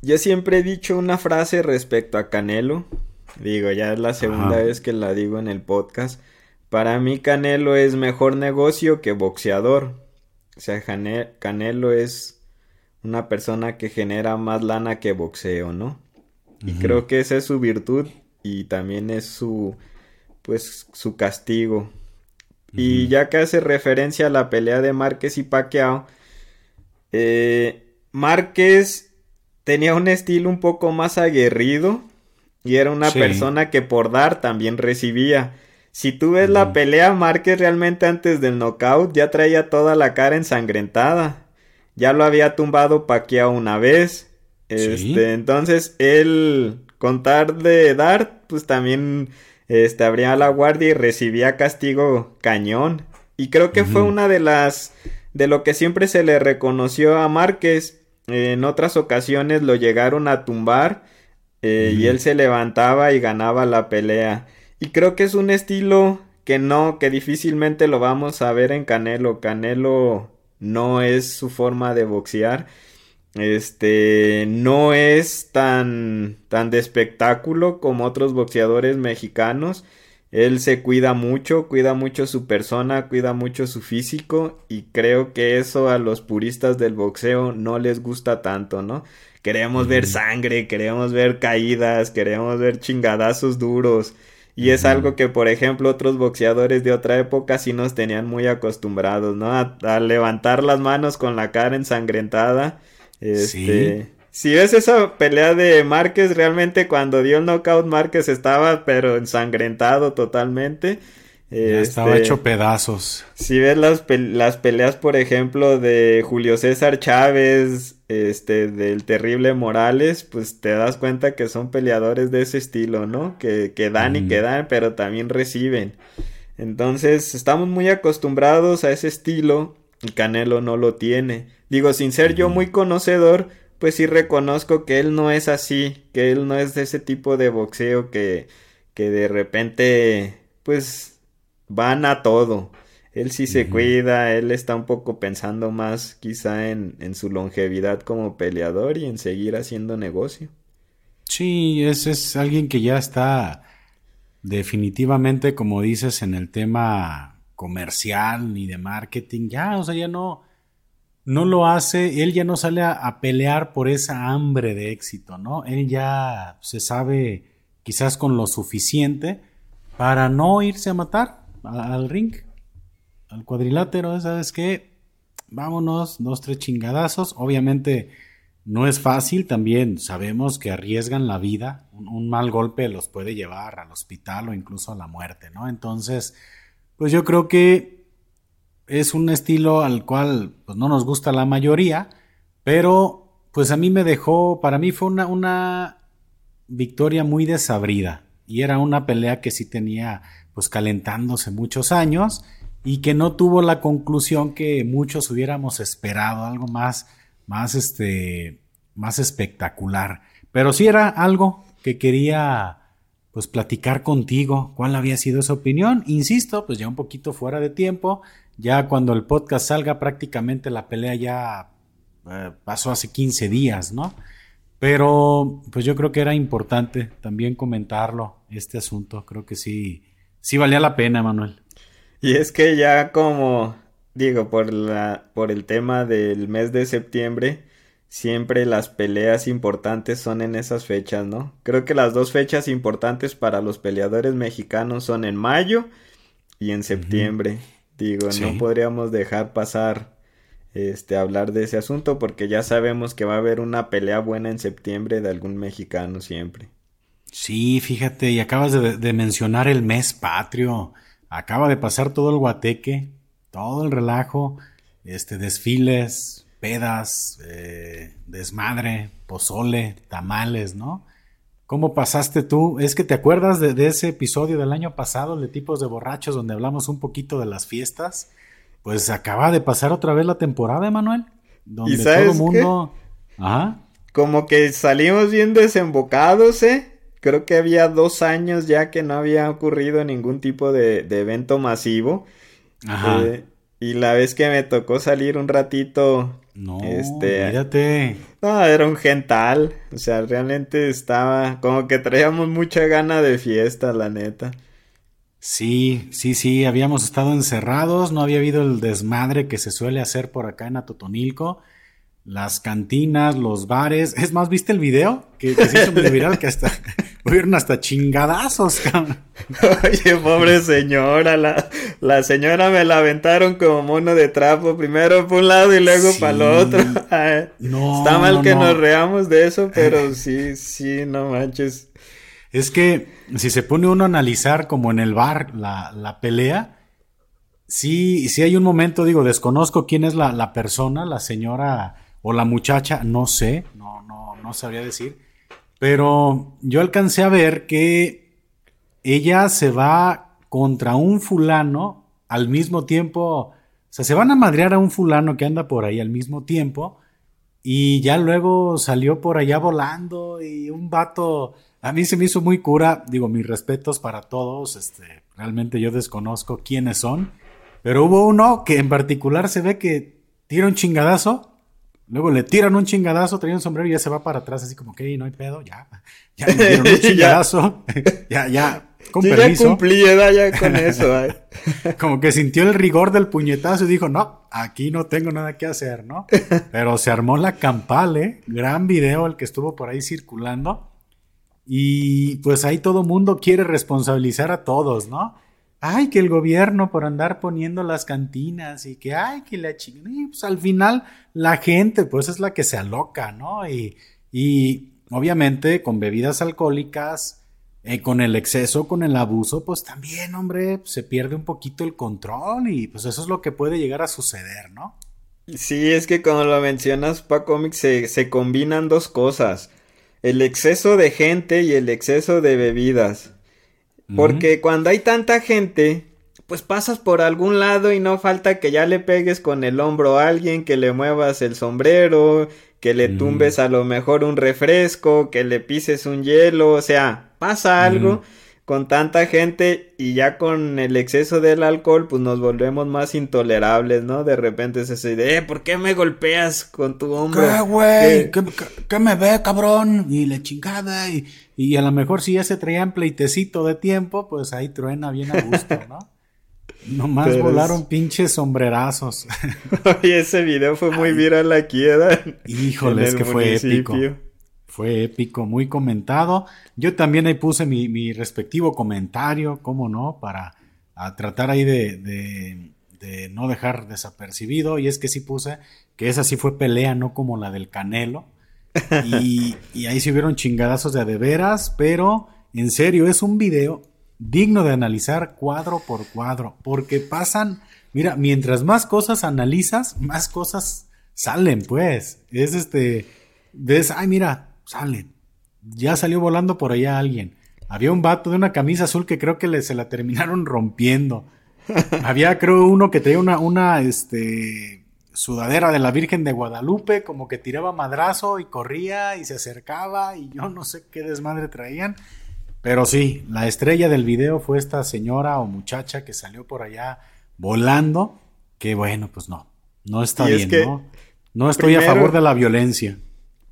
yo siempre he dicho una frase respecto a Canelo. Digo, ya es la segunda vez que la digo en el podcast. Para mí Canelo es mejor negocio que boxeador. O sea, Canelo es una persona que genera más lana que boxeo, ¿no? Y creo que esa es su virtud y también es su, pues, su castigo. Y ya que hace referencia a la pelea de Márquez y Pacquiao, eh, Márquez tenía un estilo un poco más aguerrido y era una persona que por dar también recibía. Si tú ves la pelea, Márquez realmente antes del knockout ya traía toda la cara ensangrentada. Ya lo había tumbado Pacquiao una vez. Este, entonces él contar de dar, pues también este abría la guardia y recibía castigo cañón. Y creo que fue una de las de lo que siempre se le reconoció a Márquez. En otras ocasiones lo llegaron a tumbar eh, y él se levantaba y ganaba la pelea. Y creo que es un estilo que no, que difícilmente lo vamos a ver en Canelo. Canelo no es su forma de boxear. Este no es tan tan de espectáculo como otros boxeadores mexicanos. Él se cuida mucho, cuida mucho su persona, cuida mucho su físico y creo que eso a los puristas del boxeo no les gusta tanto, ¿no? Queremos ver sangre, queremos ver caídas, queremos ver chingadazos duros. Y es algo que, por ejemplo, otros boxeadores de otra época sí nos tenían muy acostumbrados, ¿no? A, levantar las manos con la cara ensangrentada. Este, Si ves esa pelea de Márquez, realmente cuando dio el knockout Márquez estaba pero ensangrentado totalmente. Ya estaba este, hecho pedazos. Si ves las, las, peleas, por ejemplo, de Julio César Chávez, este, del terrible Morales, pues te das cuenta que son peleadores de ese estilo, ¿no? Que, que dan y que dan, pero también reciben. Entonces, estamos muy acostumbrados a ese estilo y Canelo no lo tiene. Digo, sin ser yo muy conocedor, pues sí reconozco que él no es así, que él no es de ese tipo de boxeo que, que de repente, pues van a todo. Él sí se cuida, él está un poco pensando más quizá en, en, su longevidad como peleador y en seguir haciendo negocio. Sí, ese es alguien que ya está definitivamente, como dices, en el tema comercial ni de marketing. Ya, o sea, ya no, no lo hace, él ya no sale a, pelear por esa hambre de éxito, ¿no? Él ya se sabe quizás con lo suficiente para no irse a matar al ring, al cuadrilátero, ¿sabes qué? Vámonos, dos, tres chingadazos. Obviamente no es fácil, también sabemos que arriesgan la vida. Un, mal golpe los puede llevar al hospital o incluso a la muerte, ¿no? Entonces, pues yo creo que es un estilo al cual pues, no nos gusta la mayoría, pero pues a mí me dejó, para mí fue una, una victoria muy desabrida y era una pelea que sí tenía pues calentándose muchos años y que no tuvo la conclusión que muchos hubiéramos esperado, algo más, más, este, más espectacular. Pero sí era algo que quería pues platicar contigo, cuál había sido esa opinión. Insisto, pues ya un poquito fuera de tiempo, ya cuando el podcast salga prácticamente la pelea ya eh, pasó hace 15 días, ¿no? Pero pues yo creo que era importante también comentarlo, este asunto, creo que sí, sí valía la pena, Manuel. Y es que ya como digo, por la por el tema del mes de septiembre, siempre las peleas importantes son en esas fechas, ¿no? Creo que las dos fechas importantes para los peleadores mexicanos son en mayo y en septiembre. Digo, no podríamos dejar pasar este hablar de ese asunto porque ya sabemos que va a haber una pelea buena en septiembre de algún mexicano siempre. Sí, fíjate, y acabas de, mencionar el mes patrio. Acaba de pasar todo el guateque, todo el relajo, este desfiles, pedas, eh, desmadre, pozole, tamales, ¿no? ¿Cómo pasaste tú? Es que te acuerdas de, ese episodio del año pasado de tipos de borrachos donde hablamos un poquito de las fiestas. Pues acaba de pasar otra vez la temporada, Emanuel. Donde todo el mundo. Ajá. Como que salimos bien desembocados, ¿eh? Creo que había dos años ya que no había ocurrido ningún tipo de, evento masivo. Ajá. Eh, y la vez que me tocó salir un ratito no, este, No, era un gental. O sea, realmente estaba como que traíamos mucha gana de fiesta, la neta. Sí, sí, sí, habíamos estado encerrados, no había habido el desmadre que se suele hacer por acá en Atotonilco. Las cantinas, los bares. Es más, ¿viste el video? Que, que se hizo muy viral, que hasta hubieron hasta chingadazos, cabrón. Oye, pobre señora, la, la señora me la aventaron como mono de trapo, primero por un lado y luego para el otro. Está mal que nos reamos de eso, pero sí, sí, no manches. Es que si se pone uno a analizar como en el bar la, la pelea, sí, sí hay un momento, digo, desconozco quién es la, la persona, la señora o la muchacha, no sé, no, no, no sabría decir pero yo alcancé a ver que ella se va contra un fulano al mismo tiempo. O sea, se van a madrear a un fulano que anda por ahí al mismo tiempo. Y ya luego salió por allá volando y un vato. A mí se me hizo muy cura. Digo, mis respetos para todos. Este, realmente yo desconozco quiénes son. Pero hubo uno que en particular se ve que tira un chingadazo Luego le tiran un chingadazo, trae un sombrero y ya se va para atrás, así como que no hay pedo, ya. Ya le dieron un chingadazo. ya, ya. Con sí, permiso. ya cumplí ya con eso. como que sintió el rigor del puñetazo y dijo, no, aquí no tengo nada que hacer, ¿no? Pero se armó la campal, ¿eh? Gran video el que estuvo por ahí circulando. Y pues ahí todo mundo quiere responsabilizar a todos, ¿no? Ay, que el gobierno por andar poniendo las cantinas y que, ay, que la chingada. pues al final la gente, pues es la que se aloca, ¿no? Y, y obviamente con bebidas alcohólicas, eh, con el exceso, con el abuso, pues también, hombre, se pierde un poquito el control y pues eso es lo que puede llegar a suceder, ¿no? Sí, es que como lo mencionas, Paco se, se combinan dos cosas. El exceso de gente y el exceso de bebidas. Porque cuando hay tanta gente, pues pasas por algún lado y no falta que ya le pegues con el hombro a alguien, que le muevas el sombrero, que le tumbes a lo mejor un refresco, que le pises un hielo, o sea, pasa algo con tanta gente y ya con el exceso del alcohol, pues nos volvemos más intolerables, ¿no? De repente es esa idea, eh, ¿por qué me golpeas con tu hombro? ¿Qué, güey? ¿Qué, me ve, cabrón? Y la chingada, y, y a lo mejor si ya se traían pleitecito de tiempo, pues ahí truena bien a gusto, ¿no? Nomás volaron pinches sombrerazos. Oye, ese video fue muy viral aquí, ¿verdad? Híjole, es que fue épico. Fue épico, muy comentado. Yo también ahí puse mi, respectivo comentario, cómo no, para tratar ahí de, no dejar desapercibido. Y es que sí puse que esa sí fue pelea, no como la del Canelo. Y, ahí sí hubieron chingadazos de veras, pero en serio, es un video digno de analizar cuadro por cuadro, porque pasan, mira, mientras más cosas analizas, más cosas salen, pues. Es este, ves, ay, mira, salen. Ya salió volando por allá alguien. Había un vato de una camisa azul que creo que le, se la terminaron rompiendo. Había, creo, uno que traía una, una, este, sudadera de la Virgen de Guadalupe, como que tiraba madrazo y corría y se acercaba y yo no sé qué desmadre traían. Pero sí, la estrella del video fue esta señora o muchacha que salió por allá volando, que bueno, pues no, no está bien, ¿no? No estoy a favor de la violencia.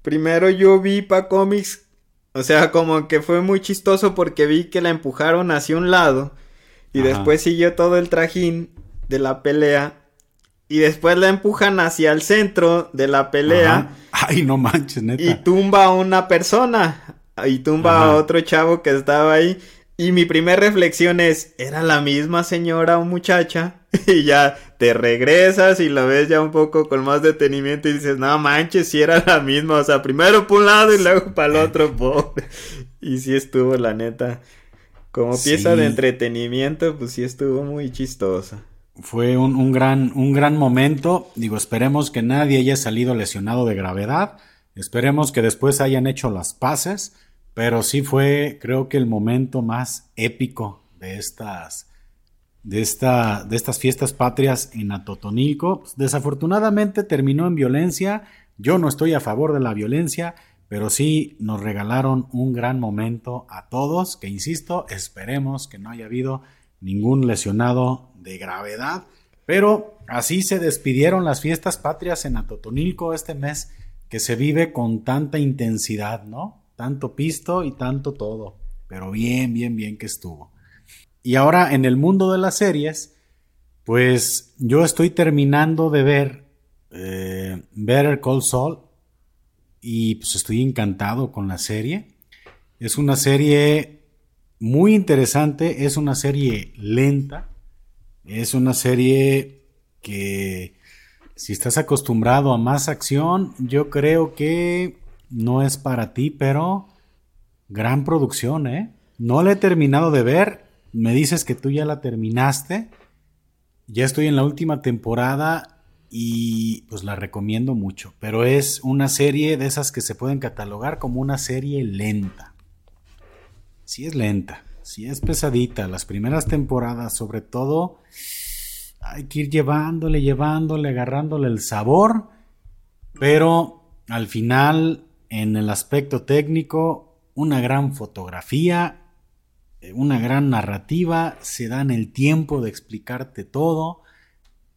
Primero yo vi pa cómics, o sea, como que fue muy chistoso porque vi que la empujaron hacia un lado. Y después siguió todo el trajín de la pelea. Y después la empujan hacia el centro de la pelea. Ay, no manches, neta. Y tumba a una persona. Y tumba a otro chavo que estaba ahí. Y mi primera reflexión es, ¿era la misma señora o muchacha? y ya te regresas y lo ves ya un poco con más detenimiento y dices, no manches, si era la misma. O sea, primero por un lado y luego para el otro, pobre. Y sí estuvo, la neta. Como pieza de entretenimiento, pues sí estuvo muy chistosa. Fue un, un, gran, un gran momento. Digo, esperemos que nadie haya salido lesionado de gravedad. Esperemos que después hayan hecho las paces. Pero sí fue, creo que el momento más épico de estas, de, esta, de estas fiestas patrias en Atotonilco. Desafortunadamente terminó en violencia. Yo no estoy a favor de la violencia, pero sí nos regalaron un gran momento a todos, que insisto, esperemos que no haya habido ningún lesionado de gravedad. Pero así se despidieron las fiestas patrias en Atotonilco este mes que se vive con tanta intensidad, ¿no? Tanto pisto y tanto todo. Pero bien, bien, bien que estuvo. Y ahora en el mundo de las series, pues yo estoy terminando de ver eh, Better Call Saul y pues estoy encantado con la serie. Es una serie muy interesante, es una serie lenta, es una serie que si estás acostumbrado a más acción, yo creo que no es para ti, pero gran producción, ¿eh? No la he terminado de ver, me dices que tú ya la terminaste, ya estoy en la última temporada y pues la recomiendo mucho, pero es una serie de esas que se pueden catalogar como una serie lenta. Sí es lenta, sí es pesadita, las primeras temporadas sobre todo hay que ir llevándole, llevándole, agarrándole el sabor, pero al final en el aspecto técnico una gran fotografía, una gran narrativa, se dan el tiempo de explicarte todo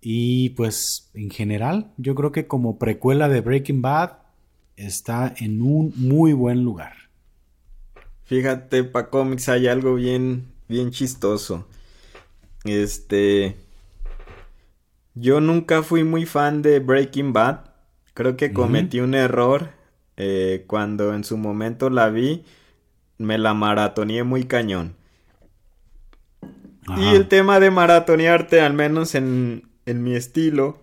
y pues en general, yo creo que como precuela de Breaking Bad está en un muy buen lugar. Fíjate, pa cómics hay algo bien bien chistoso. Este yo nunca fui muy fan de Breaking Bad. Creo que cometí un error eh, cuando en su momento la vi. Me la maratoneé muy cañón. Y el tema de maratonearte, al menos en, en mi estilo,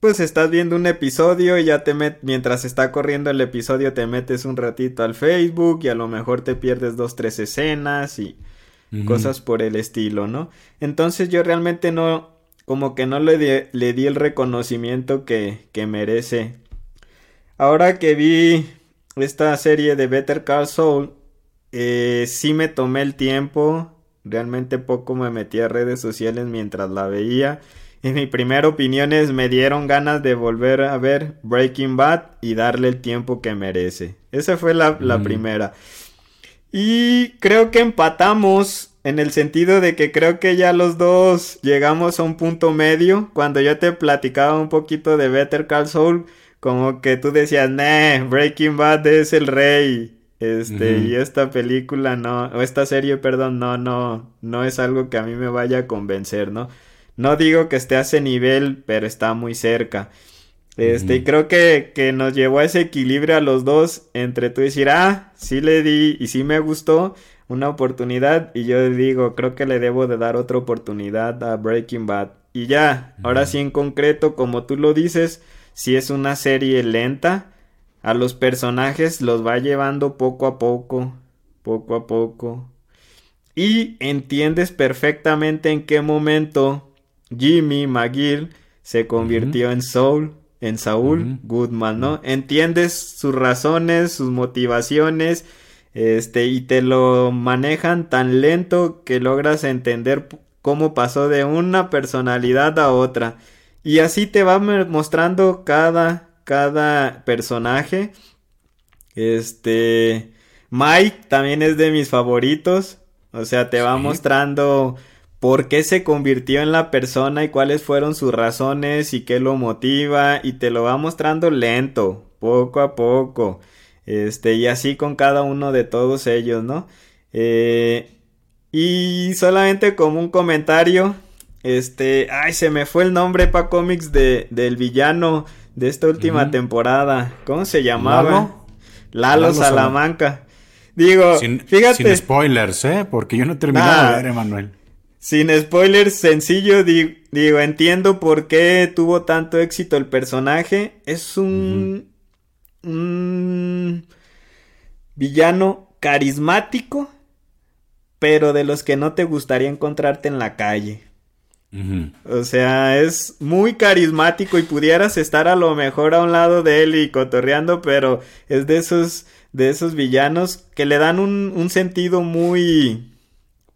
pues estás viendo un episodio y ya te met mientras está corriendo el episodio te metes un ratito al Facebook y a lo mejor te pierdes dos tres escenas y cosas por el estilo, ¿no? Entonces yo realmente no como que no le, di, le di el reconocimiento que, que merece. Ahora que vi esta serie de Better Call Saul, eh, sí me tomé el tiempo, realmente poco me metí a redes sociales mientras la veía en mi primera opinión es me dieron ganas de volver a ver Breaking Bad y darle el tiempo que merece. Esa fue la, primera. Y creo que empatamos en el sentido de que creo que ya los dos llegamos a un punto medio. Cuando yo te platicaba un poquito de Better Call Saul, como que tú decías, nah, Breaking Bad es el rey. Este, y esta película no, o esta serie, perdón, no, no, no es algo que a mí me vaya a convencer, ¿no? No digo que esté a ese nivel, pero está muy cerca. Este, y creo que, que, nos llevó a ese equilibrio a los dos entre tú decir, ah, sí le di y sí me gustó una oportunidad y yo digo, creo que le debo de dar otra oportunidad a Breaking Bad. Y ya, ahora sí en concreto, como tú lo dices, si es una serie lenta, a los personajes los va llevando poco a poco, poco a poco. Y entiendes perfectamente en qué momento Jimmy McGill se convirtió en Saul, en Saúl Goodman, ¿no? Entiendes sus razones, sus motivaciones, este, y te lo manejan tan lento que logras entender cómo pasó de una personalidad a otra. Y así te va mostrando cada, cada personaje. Este, Mike también es de mis favoritos. O sea, te va mostrando por qué se convirtió en la persona y cuáles fueron sus razones y qué lo motiva y te lo va mostrando lento, poco a poco. Este, y así con cada uno de todos ellos, ¿no? Eh, Y solamente como un comentario, este, ay, se me fue el nombre pa cómics de, del villano de esta última temporada. ¿Cómo se llamaba? Lalo, Salamanca. Digo, fíjate. Sin spoilers, ¿eh? Porque yo no he terminado de ver, Emanuel. Sin spoilers, sencillo, digo, entiendo por qué tuvo tanto éxito el personaje. Es un, un villano carismático, pero de los que no te gustaría encontrarte en la calle. O sea, es muy carismático y pudieras estar a lo mejor a un lado de él y cotorreando, pero es de esos, de esos villanos que le dan un, un sentido muy,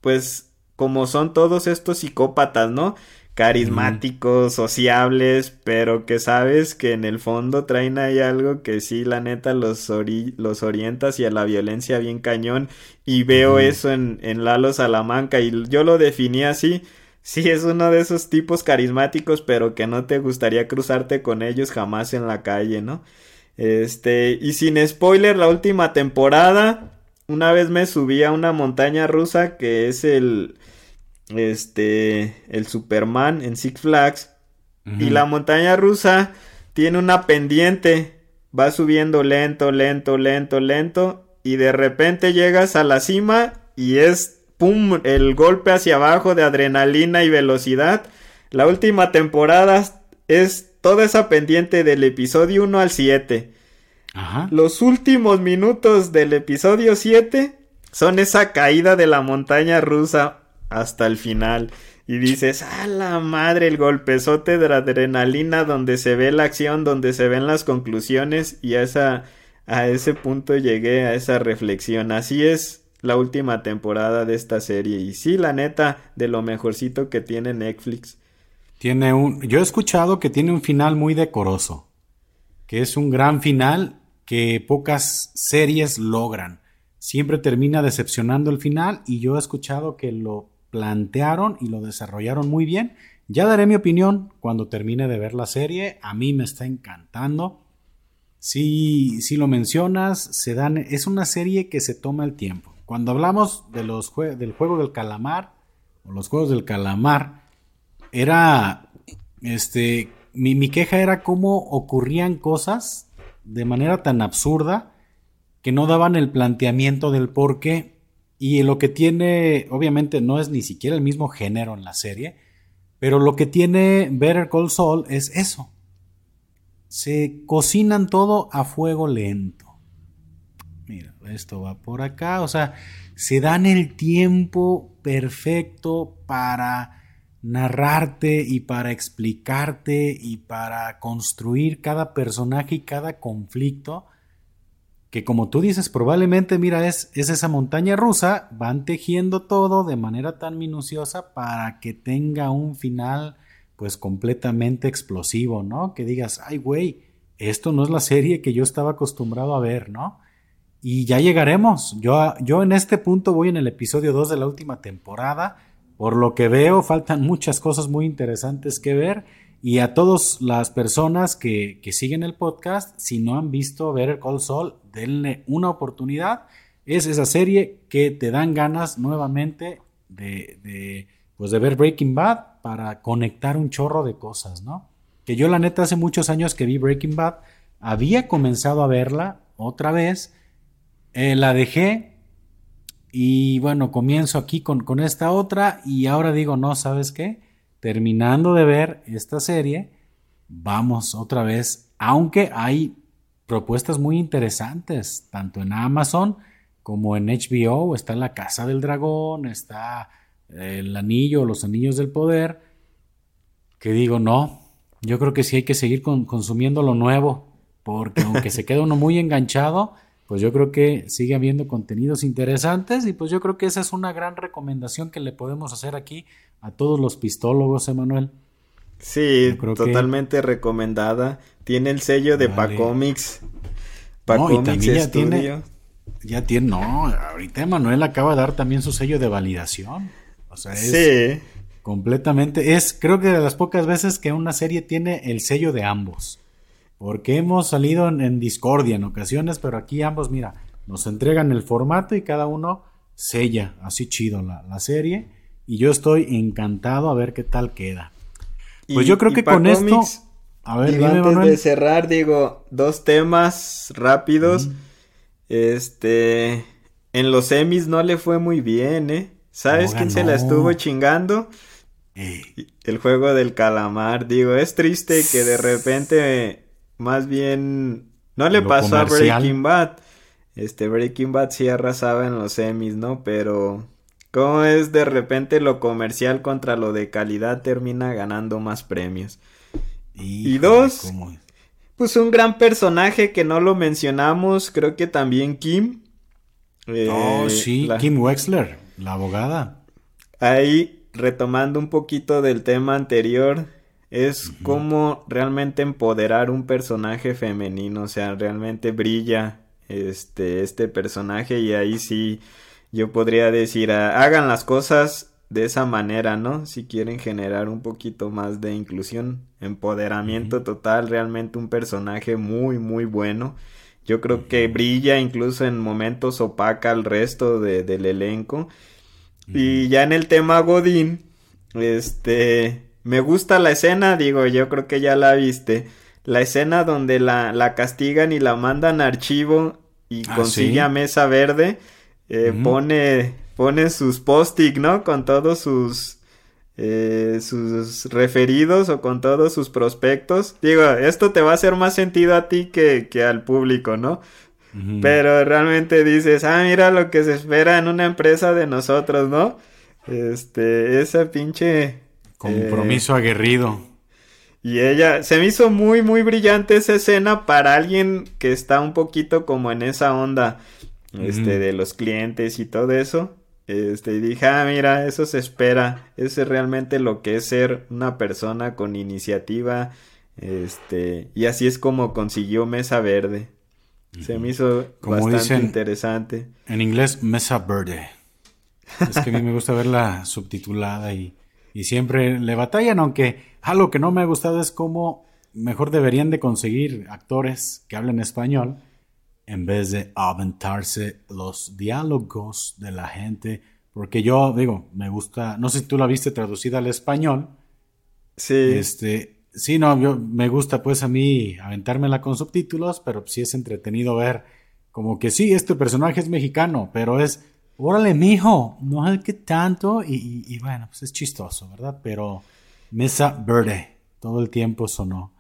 pues, como son todos estos psicópatas, ¿no? Carismáticos, sociables, pero que sabes que en el fondo traen ahí algo que sí, la neta, los, los orienta hacia la violencia bien cañón. Y veo eso en, en Lalo Salamanca y yo lo definí así. Sí, es uno de esos tipos carismáticos, pero que no te gustaría cruzarte con ellos jamás en la calle, ¿no? Este, y sin spoiler, la última temporada, una vez me subí a una montaña rusa que es el, este, el Superman en Six Flags. Y la montaña rusa tiene una pendiente. Va subiendo lento, lento, lento, lento. Y de repente llegas a la cima y es, ¡pum!, el golpe hacia abajo de adrenalina y velocidad. La última temporada es toda esa pendiente del episodio 1 al 7. Los últimos minutos del episodio 7 son esa caída de la montaña rusa hasta el final. Y dices, a la madre, el golpezote de la adrenalina donde se ve la acción, donde se ven las conclusiones y a, esa, a ese punto llegué a esa reflexión. Así es la última temporada de esta serie y sí, la neta, de lo mejorcito que tiene Netflix. Tiene un, yo he escuchado que tiene un final muy decoroso, que es un gran final que pocas series logran. Siempre termina decepcionando el final y yo he escuchado que lo plantearon y lo desarrollaron muy bien. Ya daré mi opinión cuando termine de ver la serie. A mí me está encantando. Si, si lo mencionas, se dan, es una serie que se toma el tiempo. Cuando hablamos de los del juego del calamar, o los juegos del calamar, era, este, mi, mi queja era cómo ocurrían cosas de manera tan absurda que no daban el planteamiento del por qué y lo que tiene, obviamente no es ni siquiera el mismo género en la serie, pero lo que tiene Better Call Saul es eso. Se cocinan todo a fuego lento. Mira, esto va por acá, o sea, se dan el tiempo perfecto para narrarte y para explicarte y para construir cada personaje y cada conflicto que como tú dices, probablemente, mira, es, es esa montaña rusa, van tejiendo todo de manera tan minuciosa para que tenga un final pues completamente explosivo, ¿no? Que digas, ay, güey, esto no es la serie que yo estaba acostumbrado a ver, ¿no? Y ya llegaremos. Yo, yo en este punto voy en el episodio 2 de la última temporada. Por lo que veo, faltan muchas cosas muy interesantes que ver y a todas las personas que, siguen el podcast, si no han visto Better Call Saul, denle una oportunidad. Es esa serie que te dan ganas nuevamente de, de, pues de ver Breaking Bad para conectar un chorro de cosas, ¿no? Que yo la neta hace muchos años que vi Breaking Bad, había comenzado a verla otra vez, eh, la dejé y bueno, comienzo aquí con, con esta otra y ahora digo, no, ¿sabes qué? terminando de ver esta serie, vamos otra vez, aunque hay propuestas muy interesantes, tanto en Amazon como en HBO, está La Casa del Dragón, está eh, El Anillo, Los Anillos del Poder, que digo, no, yo creo que sí hay que seguir consumiendo lo nuevo, porque aunque se queda uno muy enganchado, pues yo creo que sigue habiendo contenidos interesantes y pues yo creo que esa es una gran recomendación que le podemos hacer aquí a todos los pistólogos, Emanuel. Sí, totalmente recomendada. Tiene el sello de Pacomics. Pacomics no, ya tiene, ya tiene, no, ahorita Emanuel acaba de dar también su sello de validación. O sea, es sí. completamente, es creo que de las pocas veces que una serie tiene el sello de ambos. Porque hemos salido en discordia en ocasiones, pero aquí ambos, mira, nos entregan el formato y cada uno sella así chido la, la serie. Y yo estoy encantado a ver qué tal queda. Pues yo creo que con esto. A ver, antes de cerrar, digo, dos temas rápidos. Este. En los semis no le fue muy bien, ¿eh? ¿Sabes quién se la estuvo chingando? El juego del calamar. Digo, es triste que de repente, más bien, no le pasó a Breaking Bad. Este Breaking Bad sí arrasaba en los semis, ¿no? Pero cómo es de repente lo comercial contra lo de calidad termina ganando más premios. y dos, pues un gran personaje que no lo mencionamos, creo que también Kim. oh, sí, Kim Wexler, la abogada. Ahí, retomando un poquito del tema anterior, es cómo realmente empoderar un personaje femenino, o sea, realmente brilla este, este personaje y ahí sí yo podría decir, ah, hagan las cosas de esa manera, ¿no? Si quieren generar un poquito más de inclusión, empoderamiento total, realmente un personaje muy, muy bueno. Yo creo que brilla incluso en momentos opaca al resto de, del elenco. Y ya en el tema Godín, este, me gusta la escena, digo, yo creo que ya la viste. La escena donde la, la castigan y la mandan a archivo y ah, consigue a Mesa Verde, eh, pone, pone sus post-it, ¿no? Con todos sus, eh, sus referidos o con todos sus prospectos. Digo, esto te va a hacer más sentido a ti que, que al público, ¿no? Pero realmente dices, ah, mira lo que se espera en una empresa de nosotros, ¿no? Este, esa pinche... Compromiso aguerrido. Y ella, se me hizo muy, muy brillante esa escena para alguien que está un poquito como en esa onda, este, de los clientes y todo eso. Este, y dije, ah, mira, eso se espera. Eso es realmente lo que es ser una persona con iniciativa. Este, y así es como consiguió Mesa Verde. Se me hizo bastante interesante. En inglés, Mesa Verde. Es que a mí me gusta verla subtitulada y, y siempre le batallan, aunque algo que no me ha gustado es cómo mejor deberían de conseguir actores que hablen español en vez de aventarse los diálogos de la gente. Porque yo digo, me gusta, no sé si tú la viste traducida al español. Sí. Este, sí, no, yo, me gusta pues a mí aventármela con subtítulos, pero sí es entretenido ver como que sí, este personaje es mexicano, pero es, órale, mijo, no es que tanto, y, y bueno, pues es chistoso, ¿verdad? Pero Mesa Verde. Todo el tiempo sonó.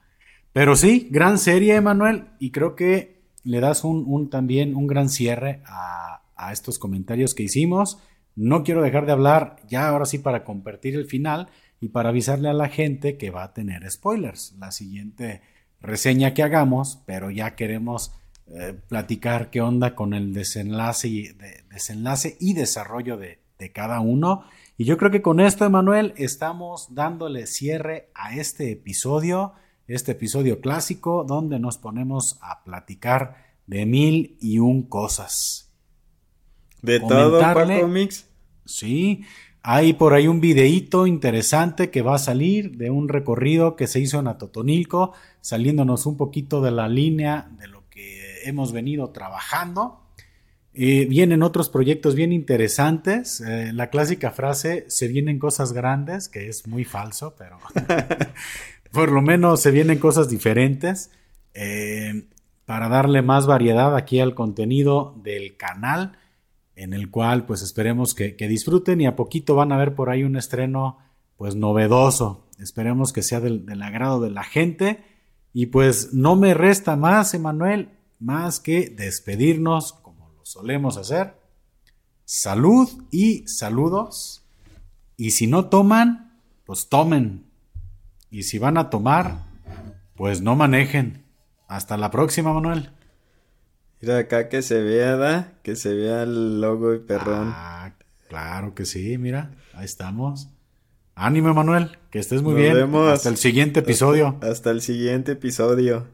Pero sí, gran serie, Emanuel. Y creo que le das un, también un gran cierre a, estos comentarios que hicimos. No quiero dejar de hablar ya ahora sí para compartir el final y para avisarle a la gente que va a tener spoilers. La siguiente reseña que hagamos, pero ya queremos eh, platicar qué onda con el desenlace y, desenlace y desarrollo de, de cada uno. Y yo creo que con esto, Emanuel, estamos dándole cierre a este episodio, este episodio clásico, donde nos ponemos a platicar de mil y un cosas. De todo, Paco Mix. Sí, hay por ahí un videíto interesante que va a salir de un recorrido que se hizo en Atotonilco, saliéndonos un poquito de la línea de lo que hemos venido trabajando. Eh, vienen otros proyectos bien interesantes. Eh, la clásica frase, se vienen cosas grandes, que es muy falso, pero por lo menos se vienen cosas diferentes eh, para darle más variedad aquí al contenido del canal, en el cual pues esperemos que, disfruten y a poquito van a ver por ahí un estreno pues novedoso. Esperemos que sea del, del agrado de la gente. Y pues no me resta más, Emanuel, más que despedirnos solemos hacer. Salud y saludos. Y si no toman, pues tomen. Y si van a tomar, pues no manejen. Hasta la próxima, Manuel. Mira acá que se vea, ¿da? Que se vea el logo y perrón. Ah, claro que sí, mira, ahí estamos. Ánimo, Manuel, que estés muy bien. Hasta el siguiente episodio. hasta el siguiente episodio.